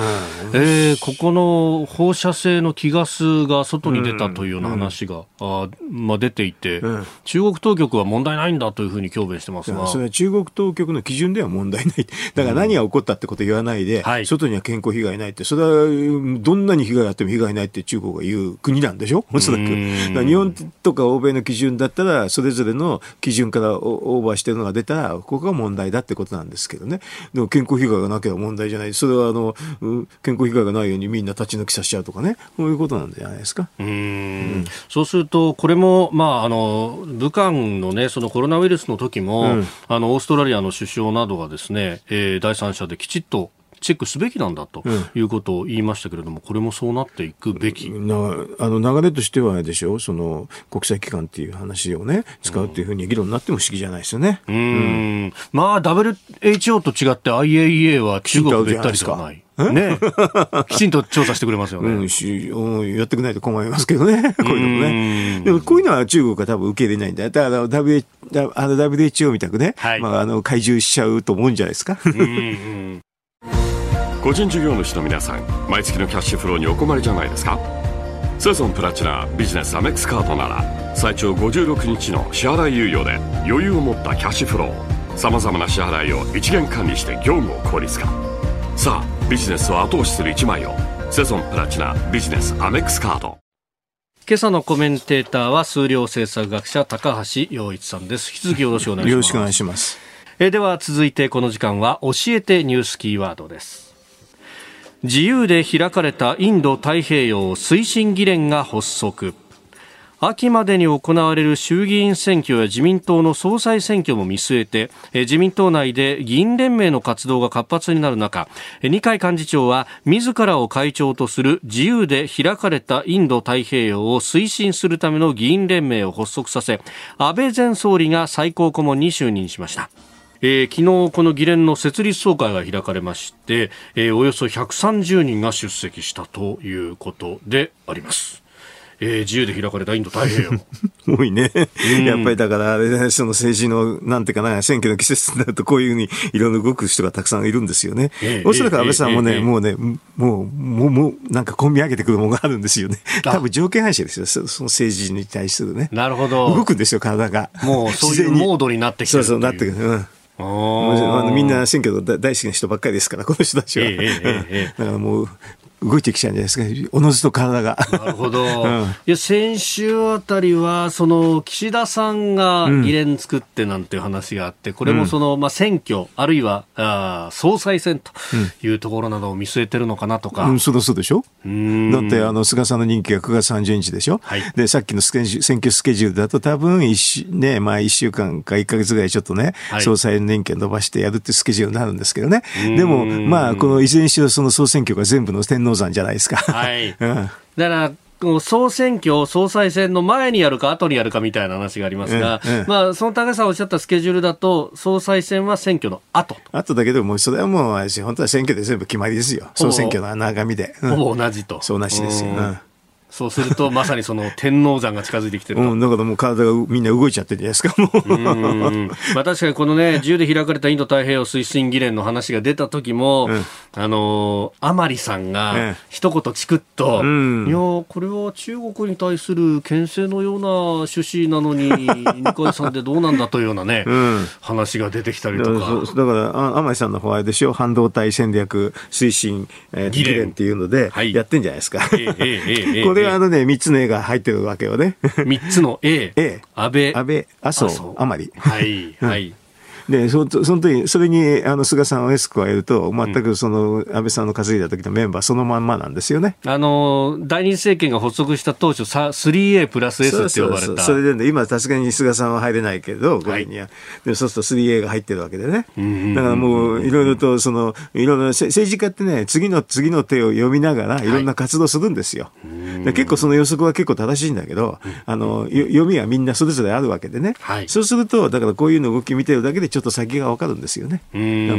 Speaker 3: えー、ここの放射性の気ガスが外に出たというような話が、あまあ、出ていて、中国当局は問題ないんだというふうに強弁してますが。
Speaker 5: それは中国当局の基準では問題ない、だから何が起こったってことを言わないで、はい、外には健康被害ないって、それはどんなに被害があっても被害ないって中国が言う国なんでしょ、おそらく。日本とか欧米の基準だったら、それぞれの基準からオーバーしてるのが出たら、ここが問題だってことなんですけどね、でも健康被害がなければ問題じゃない、それはあの健康被害がないようにみんな立ち退きさせちゃうとかね、こういうことなんじゃないですか。うん、
Speaker 3: そうすると、これも、まあ、あの武漢の,、ね、そのコロナウイルスの時も、うん、あのオーストラリアの首相などがですね、えー、第三者できちっとチェックすべきなんだということを言いましたけれども、これもそうなっていくべき、な
Speaker 5: あの流れとしてはでしょ？その国際機関っていう話をね使うっていうふうに議論になっても不思議じゃないですよね。うん、う
Speaker 3: ん、まあ WHO と違って IAEA は中国でったりではない。ね、きちんと調査してくれますよね。うん、
Speaker 5: しやってくれないと困りますけどね、こういうのもね。でもこういうのは中国が多分受け入れないんだ。だから WHO, みたくね、はい、まあ、あの怪獣しちゃうと思うんじゃないですか？うん
Speaker 7: 個人事業主の皆さん毎月のキャッシュフローにお困りじゃないですか？セゾンプラチナビジネスアメックスカードなら最長56日の支払い猶予で余裕を持ったキャッシュフローさまざまな支払いを一元管理して業務を効率化。さあビジネスを後押しする一枚をセゾンプラチナビジネスアメックスカード
Speaker 3: 今朝のコメンテーターは数量政策学者高橋洋一さんです。引き続きよろしくお願いします。よろしくお願いします。えでは続いてこの時間は教えてニュースキーワードです自由で開かれたインド太平洋推進議連が発足秋までに行われる衆議院選挙や自民党の総裁選挙も見据えて自民党内で議員連盟の活動が活発になる中二階幹事長は自らを会長とする自由で開かれたインド太平洋を推進するための議員連盟を発足させ安倍前総理が最高顧問に就任しました。えー、昨日この議連の設立総会が開かれまして、えー、およそ130人が出席したということであります。えー、自由で開かれたインド太平洋。
Speaker 5: 多いね。やっぱりだから、その政治の、なんていうかな、選挙の季節になると、こういうふうにいろいろ動く人がたくさんいるんですよね。えー、おそらく安倍さんもね、えー、もうね、もう、もう、もう、なんか込み上げてくるものがあるんですよね。多分条件反射ですよ、その政治に対するね。
Speaker 3: なるほど。
Speaker 5: 動くんですよ、体が。
Speaker 3: もう、そういうモードになってきてる
Speaker 5: そうそう、なってくる。うんあのみんな選挙大好きな人ばっかりですから、この人たちは。えええ、だからもう、動いてきちゃうんじゃないですか、おのずと体が。
Speaker 3: なるほど、うん、いや先週あたりは、その岸田さんが議連作ってなんていう話があって、これもその、まあ、選挙、あるいはあ総裁選というところなどを見据えてるのかなとか。
Speaker 5: うん、そうそうでしょ。だってあの菅さんの任期が9月30日でしょ、はい、でさっきの選挙スケジュールだと、多分一週、ねまあ、1週間か1か月ぐらいちょっとね、はい、総裁の任期を伸ばしてやるってスケジュールになるんですけどね、でも、まあ、このいずれにしろその総選挙が全部の天王山じゃないですか。はい、
Speaker 3: うん、だから総選挙、総裁選の前にやるか後にやるかみたいな話がありますが、うんうん、まあ、その高橋さんおっしゃったスケジュールだと、総裁選は選挙の後
Speaker 5: 後だけども、それはもう、本当は選挙で全部決まりですよ、総選挙の長身で。
Speaker 3: ほぼ同じと。
Speaker 5: そうなしですよ。うん
Speaker 3: そうすると、まさにその天王山が近づいてきてる
Speaker 5: うん、だからもう体がみんな動いちゃってるじゃないですか、もう。
Speaker 3: まあ確かにこのね、自由で開かれたインド太平洋推進議連の話が出た時も、うん、あのー、甘利さんが一言チクッと、うん、いやこれは中国に対する牽制のような趣旨なのに、二階さんでどうなんだというようなね、うん、話が出てきたりとか。だ
Speaker 5: から甘利さんの方はでしょ、半導体戦略推進、えー、議連っていうので、やってんじゃないですか。えー、えー、これはあのね、3つの絵が入ってるわけよね。
Speaker 3: 3つの A。A。安倍。
Speaker 5: 安倍、麻生、甘利。
Speaker 3: はい、はい。
Speaker 5: で、そその時、それに、あの、菅さんをエスクを得ると、全くその、安倍さんの稼いだ時のメンバーそのまんまなんですよね。
Speaker 3: あの、第二次政権が発足した当初、3A プラス S って呼ばれた。
Speaker 5: それでね、今さすがに菅さんは入れないけど、5位には。でそうすると 3A が入ってるわけでね。だからもう、いろいろと、その、いろいろ政治家ってね、次の次の手を読みながら、いろんな活動するんですよ。はい、結構その予測は結構正しいんだけど、あの、読みはみんなそれぞれあるわけでね。はい、そうすると、だからこういうの動き見てるだけでちょっと先が分かるんですよね。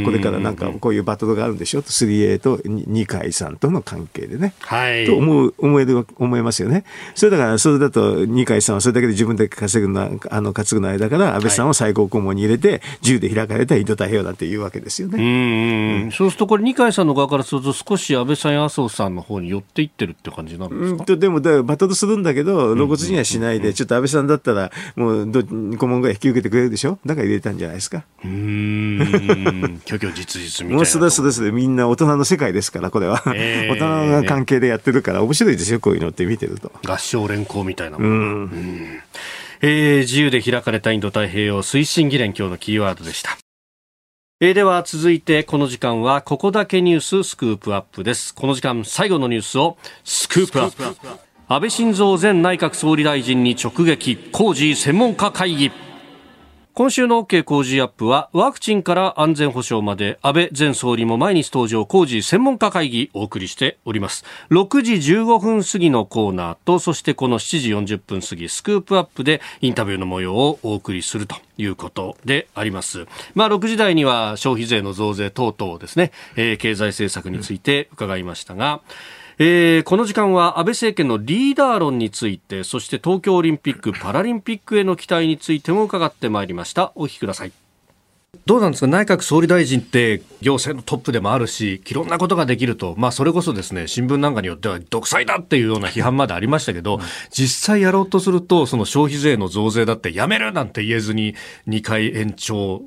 Speaker 5: これからなんかこういうバトルがあるんでしょ？と 3A と二階さんとの関係でね。はい、と思う思える思いますよね。それだからそれだと二階さんはそれだけで自分で稼ぐのあの担ぐの間から安倍さんを最高顧問に入れて、自由で開かれたインド太平洋だっていうわけですよね。
Speaker 3: うん、そうするとこれ二階さんの側からすると少し安倍さんや麻生さんの方に寄っていってるって感じなんですか？
Speaker 5: うんでもバトルするんだけど露骨にはしないで、ちょっと安倍さんだったらもうど顧問ぐらい引き受けてくれるでしょ？だから入れたんじゃないですか？うん。
Speaker 3: 虚虚実実みたいな。もう
Speaker 5: すだすだすだみんな大人の世界ですから、これは。えー、大人の関係でやってるから面白いですよ、こういうのって見てると。
Speaker 3: 合唱連行みたいなもん。うんえー、自由で開かれたインド太平洋推進議連今日のキーワードでした。えー、では続いてこの時間はここだけニューススクープアップです。この時間最後のニュースをスクープアップ。安倍晋三前内閣総理大臣に直撃、工事専門家会議。今週の OK 工事アップはワクチンから安全保障まで安倍前総理も毎日登場工事専門家会議お送りしております。6時15分過ぎのコーナーとそしてこの7時40分過ぎスクープアップでインタビューの模様をお送りするということであります。まあ6時台には消費税の増税等々ですね、えー、経済政策について伺いましたが、うんえー、この時間は安倍政権のリーダー論についてそして東京オリンピック・パラリンピックへの期待についても伺ってまいりました。お聞きください。どうなんですか？内閣総理大臣って行政のトップでもあるしいろんなことができると、まあ、それこそですね新聞なんかによっては独裁だっていうような批判までありましたけど、うん、実際やろうとするとその消費税の増税だってやめるなんて言えずに2回延長。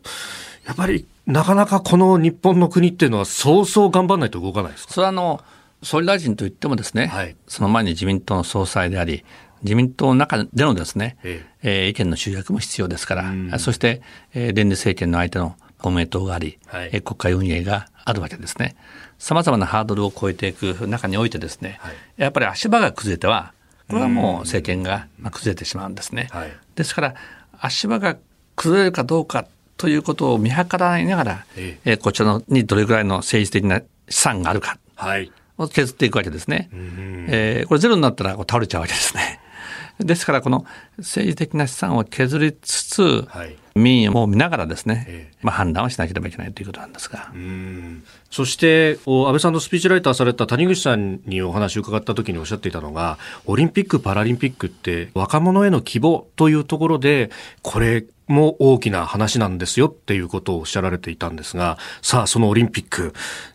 Speaker 3: やっぱりなかなかこの日本の国っていうのはそうそう頑張らないと動かないですか？
Speaker 6: それはあの総理大臣といってもですね、はい、その前に自民党の総裁であり、自民党の中でのですね、ええ。ー、意見の集約も必要ですから、うん、そして、えー、連立政権の相手の公明党があり、はい、国会運営があるわけですね。さまざまなハードルを超えていく中においてですね、はい、やっぱり足場が崩れてはこれはもう政権が崩れてしまうんですね。はい、ですから足場が崩れるかどうかということを見計らいながら、ええ。こちらのにどれぐらいの政治的な資産があるかを削っていくわけですね。えー、これゼロになったら倒れちゃうわけですね。ですからこの政治的な資産を削りつつ、はい、民意も見ながらですね、ええ、まあ、判断をしなければいけないということなんですが。
Speaker 3: そして安倍さんのスピーチライターされた谷口さんにお話を伺った時におっしゃっていたのがオリンピック・パラリンピックって若者への希望というところでこれも大きな話なんですよっていうことをおっしゃられていたんですがさあそのオリンピック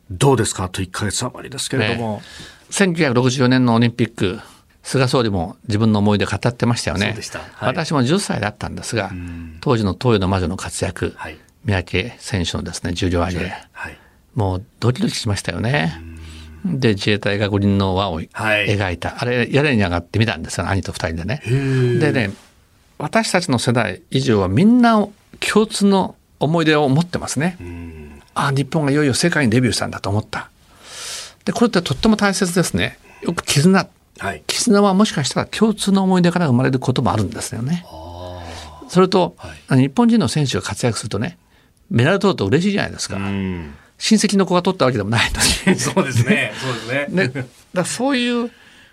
Speaker 3: どうですか？と1か月余りですけれども。ね、
Speaker 6: 1964年のオリンピック菅総理も自分の思い出語ってましたよね。はい、私も10歳だったんですが、当時の東洋の魔女の活躍、はい、三宅選手のですね、重量挙げ、はい、もうドキドキしましたよね。で、自衛隊が五輪の輪を描いた、あれ、屋根に上がってみたんですよ、兄と二人でね。でね、私たちの世代以上はみんな共通の思い出を持ってますね。ああ、日本がいよいよ世界にデビューしたんだと思った。で、これってとっても大切ですね。よく絆。はい、絆はもしかしたら共通の思い出から生まれることもあるんですよね。それと、はい、日本人の選手が活躍するとねメダル取ると嬉しいじゃないですか。親戚の子が取ったわけでもないの
Speaker 3: に そうですね。そうですね。
Speaker 6: ねだそういう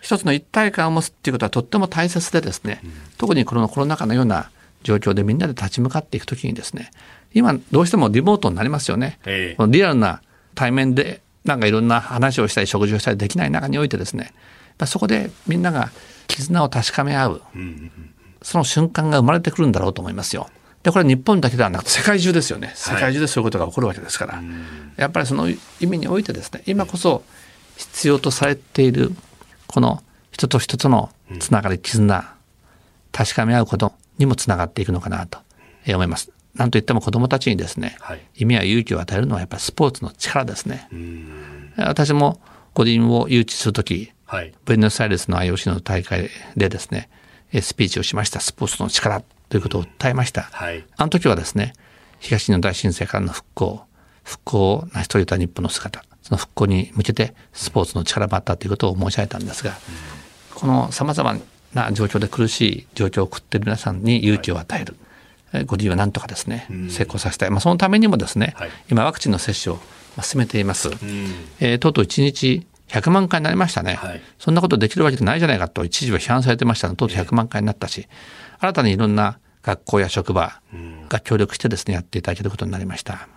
Speaker 6: 一つの一体感を持つっていうことはとっても大切でですね、うん、特にこのコロナ禍のような状況でみんなで立ち向かっていくときにですね今どうしてもリモートになりますよね。えー、リアルな対面でなんかいろんな話をしたり食事をしたりできない中においてですねそこでみんなが絆を確かめ合う、その瞬間が生まれてくるんだろうと思いますよ。でこれは日本だけではなくて世界中ですよね。世界中でそういうことが起こるわけですから、はい、やっぱりその意味においてですね今こそ必要とされているこの人と人とのつながり絆確かめ合うことにもつながっていくのかなと思います。なんといっても子どもたちにですね、はい、意味や勇気を与えるのはやっぱりスポーツの力ですね。私も五輪を誘致するとき、はい、ブエノスアイレスの IOC の大会でですね、スピーチをしました、スポーツの力ということを訴えました。はい、あの時はですね、東日本大震災からの復興、復興を成し遂げた日本の姿、その復興に向けてスポーツの力もあったということを申し上げたんですが、このさまざまな状況で苦しい状況を送っている皆さんに勇気を与える。はい、ご自由はなんとかですね、成功させたい。まあ、そのためにもですね、はい、今ワクチンの接種を進めています。えー、とうとう1日100万回になりましたね、はい、そんなことできるわけじゃないじゃないかと一時は批判されてましたのとうとう100万回になったし、新たにいろんな学校や職場が協力してですねやっていただけることになりました。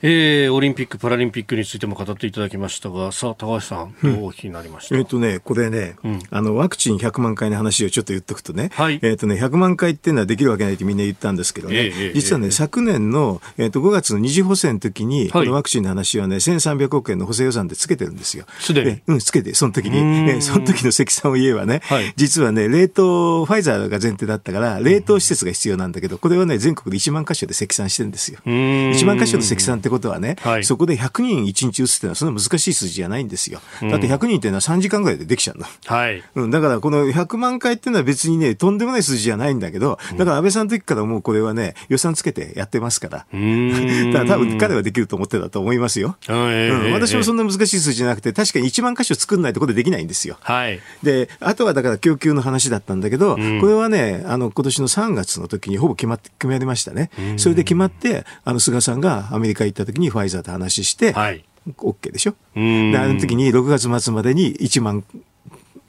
Speaker 3: えー、オリンピック・パラリンピックについても語っていただきましたが、さあ、高橋さん、どうお聞きになりました、
Speaker 5: うん、えっ、ー、とね、これね、うん、あの、ワクチン100万回の話をちょっと言っとくとね、はい、えっ、ー、とね、100万回っていうのはできるわけないってみんな言ったんですけどね、えー、実はね、えー、昨年の、えっ、と、5月の二次補正の時に、このワクチンの話はね、1300億円の補正予算でつけてるんですよ。
Speaker 3: すでに。
Speaker 5: うん、つけて、その時に。えー、その時の積算を言えばね、はい、実はね、冷凍、ファイザーが前提だったから、冷凍施設が必要なんだけど、これはね、全国で1万箇所で積算してるんですよ。1万箇所の積算ってことはね、はいそこで100人1日打つっていうのはそんな難しい数字じゃないんですよ。だって100人っていうのは3時間ぐらいでできちゃうんだ。はい。うん、だからこの100万回っていうのは別にね、とんでもない数字じゃないんだけど、だから安倍さんの時からもうこれはね、予算つけてやってますから。うん。だから多分彼はできると思ってたと思いますよ。うん、私もそんな難しい数字じゃなくて、確かに1万箇所作んないところでできないんですよ。はい。で、あとはだから供給の話だったんだけど、これはね、あの、今年の3月の時にほぼ決まって、決まりましたね。それで決まって、あの、菅さんがアメリカ行った時にファイザーと話して、はい、OK でしょ？で、あの時に6月末までに1万、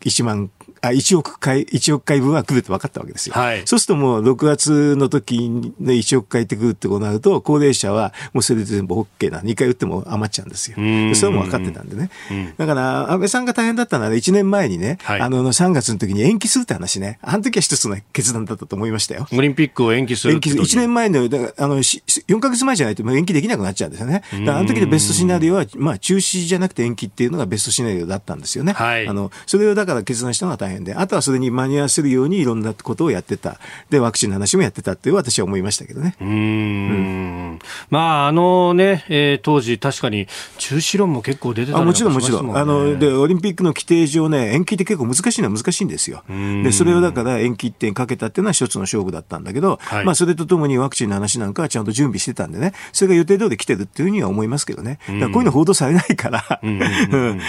Speaker 5: 1万あ、1億回、1億回分は来るって分かったわけですよ。はい。そうするともう6月の時に1億回ってくるってことになると、高齢者はもうそれで全部 OK な。2回打っても余っちゃうんですよ。それはもう分かってたんでね。だから、安倍さんが大変だったのは1年前にね、はい、あの、3月の時に延期するって話ね。あの時は一つの決断だったと思いましたよ。
Speaker 3: オリンピックを延期する延期する。
Speaker 5: 1年前の、だあの、4ヶ月前じゃないと延期できなくなっちゃうんですよね。だからあの時のベストシナリオは、まあ中止じゃなくて延期っていうのがベストシナリオだったんですよね。はい。あの、それをだから決断したのが大大変で、あとはそれに間に合わせるようにいろんなことをやってた。で、ワクチンの話もやってたっていう私は思いましたけどね。うん。う
Speaker 3: んまあ、あのね、えー、当時確かに中止論も結構出てた
Speaker 5: あもちろんもちろん。あの、で、オリンピックの規定上ね、延期って結構難しいのは難しいんですよ。で、それをだから延期ってかけたっていうのは一つの勝負だったんだけど、はい、まあ、それとともにワクチンの話なんかはちゃんと準備してたんでね、それが予定通り来てるっていうふうには思いますけどね。だこういうの報道されないから、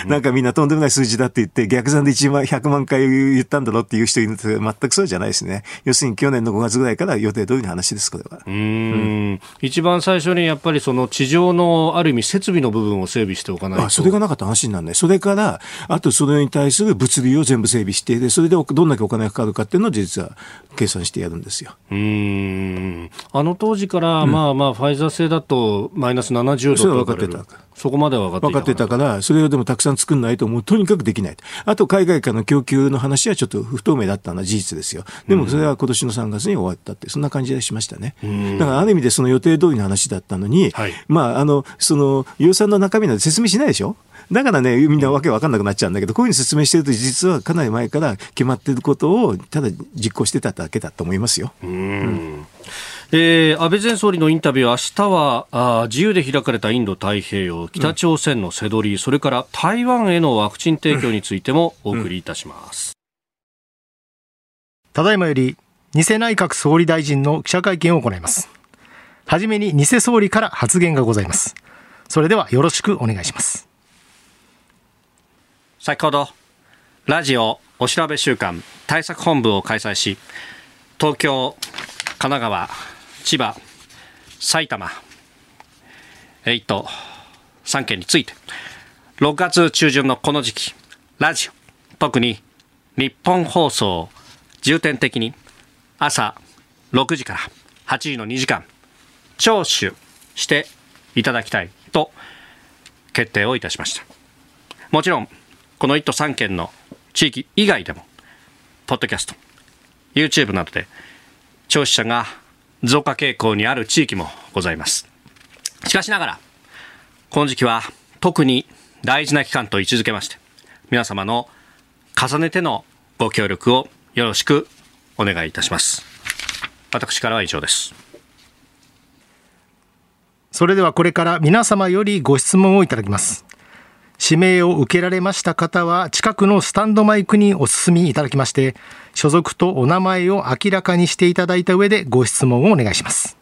Speaker 5: なんかみんなとんでもない数字だって言って、逆算で1万、100万回言ったんだろうっていう人いるんですけど、全くそうじゃないですね。要するに去年の5月ぐらいから予定通りの話です、これは。うん,、
Speaker 3: 一番最初にやっぱりその地上のある意味設備の部分を整備しておかないと。
Speaker 5: あ、それがなかった話にならない。それから、あとそれに対する物流を全部整備して、で、それでどんだけお金がかかるかっていうのを実は計算してやるんですよ。う
Speaker 3: ん。あの当時から、まあまあ、ファイザー製だとマイナス70度
Speaker 5: それは分かってた。
Speaker 3: そこまでは分
Speaker 5: かって分かってたから、それをでもたくさん作んないと、もうとにかくできない。あと、海外からの供給の話はちょっと不透明だったのは事実ですよ。でも、それは今年の3月に終わったって、そんな感じでしましたね。だから、ある意味でその予定通りの話だったのに、はい、まあ、あの、その、予算の中身なんて説明しないでしょ？だからね、みんなわけわかんなくなっちゃうんだけど、こういうふうに説明してると、実はかなり前から決まっていることを、ただ実行してただけだと思いますよ。うん
Speaker 3: えー、安倍前総理のインタビュー、明日はあ自由で開かれたインド太平洋、北朝鮮の瀬取り、うん、それから台湾へのワクチン提供についてもお送りいたします。
Speaker 9: ただいまより、偽内閣総理大臣の記者会見を行います。はじめに偽総理から発言がございます。それではよろしくお願いします。
Speaker 3: 先ほどラジオお調べ週間対策本部を開催し東京、神奈川、千葉、埼玉、1都3県について。6月中旬のこの時期ラジオ特に日本放送重点的に朝6時から8時の2時間聴取していただきたいと決定をいたしました。もちろんこの1都3県の地域以外でも、ポッドキャスト、YouTube などで、聴取者が増加傾向にある地域もございます。しかしながら、この時期は特に大事な期間と位置づけまして、皆様の重ねてのご協力をよろしくお願いいたします。私からは以上です。
Speaker 9: それではこれから皆様よりご質問をいただきます。指名を受けられました方は近くのスタンドマイクにお進みいただきまして所属とお名前を明らかにしていただいた上でご質問をお願いします。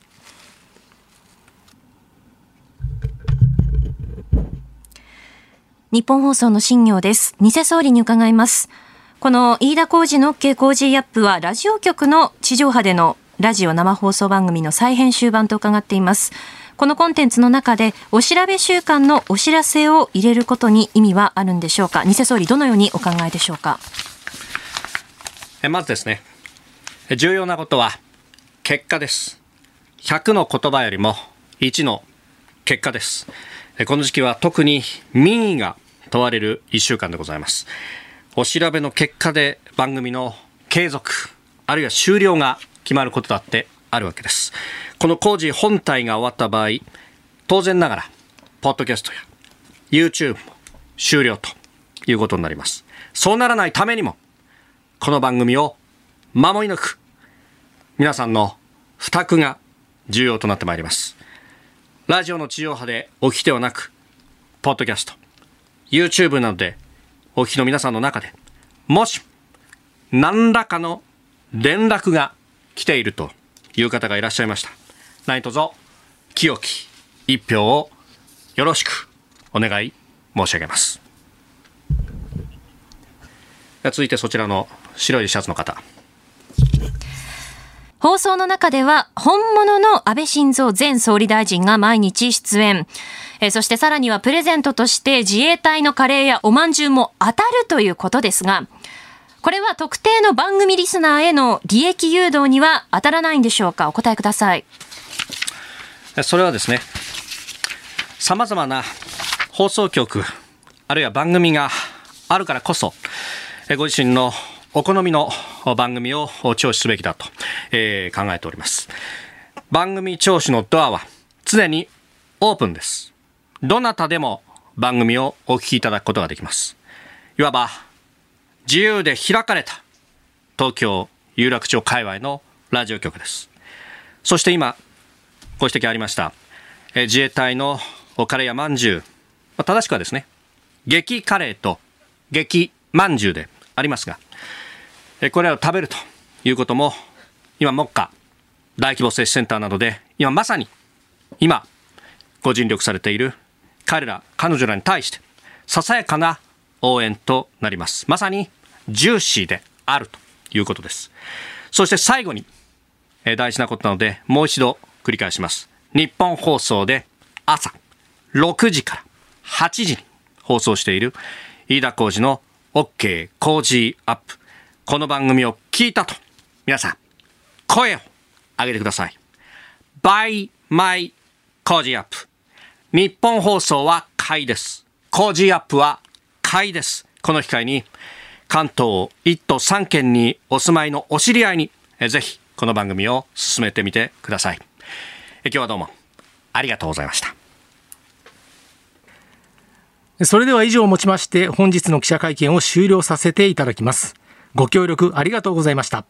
Speaker 4: 日本放送の新業です。偽総理に伺います。この飯田浩二の OK 工事アップはラジオ局の地上波でのラジオ生放送番組の再編集版と伺っています。このコンテンツの中でお調べ週間のお知らせを入れることに意味はあるんでしょうか。偽総理どのようにお考えでしょうか。
Speaker 3: まずですね。重要なことは結果です。100の言葉よりも1の結果です。この時期は特に民意が問われる1週間でございます。お調べの結果で番組の継続あるいは終了が決まることだってあるわけです。この工事本体が終わった場合、当然ながら、ポッドキャストや YouTube も終了ということになります。そうならないためにも、この番組を守り抜く、皆さんの負託が重要となってまいります。ラジオの地上波でお聞きではなく、ポッドキャスト、YouTube などでお聞きの皆さんの中で、もし、何らかの連絡が来ているという方がいらっしゃいました。何卒清き一票をよろしくお願い申し上げます続いてそちらの白いシャツの方
Speaker 4: 放送の中では本物の安倍晋三前総理大臣が毎日出演。えそしてさらにはプレゼントとして自衛隊のカレーやおまんじゅうも当たるということですが、これは特定の番組リスナーへの利益誘導には当たらないんでしょうか？お答えください。
Speaker 3: それはですね、様々な放送局、あるいは番組があるからこそ、ご自身のお好みの番組を聴取すべきだと、えー、考えております。番組聴取のドアは常にオープンです。どなたでも番組をお聞きいただくことができます。いわば自由で開かれた東京有楽町界隈のラジオ局ですそして今ご指摘ありました自衛隊のカレーやまんじゅう正しくはですね激カレーと激まんじゅうでありますがこれらを食べるということも今目下大規模接種センターなどで今まさに今ご尽力されている彼ら彼女らに対してささやかな応援となりますまさにジューシーであるということです。そして最後に、え大事なことなので、もう一度繰り返します。日本放送で朝6時から8時に放送している飯田浩二の OK 工事アップ。この番組を聞いたと、皆さん、声を上げてください。by my 工事アップ。日本放送は買いです。工事アップは買いです。この機会に、関東1都3県にお住まいのお知り合いに、ぜひこの番組を進めてみてください。今日はどうもありがとうございました。
Speaker 9: それでは以上をもちまして本日の記者会見を終了させていただきます。ご協力ありがとうございました。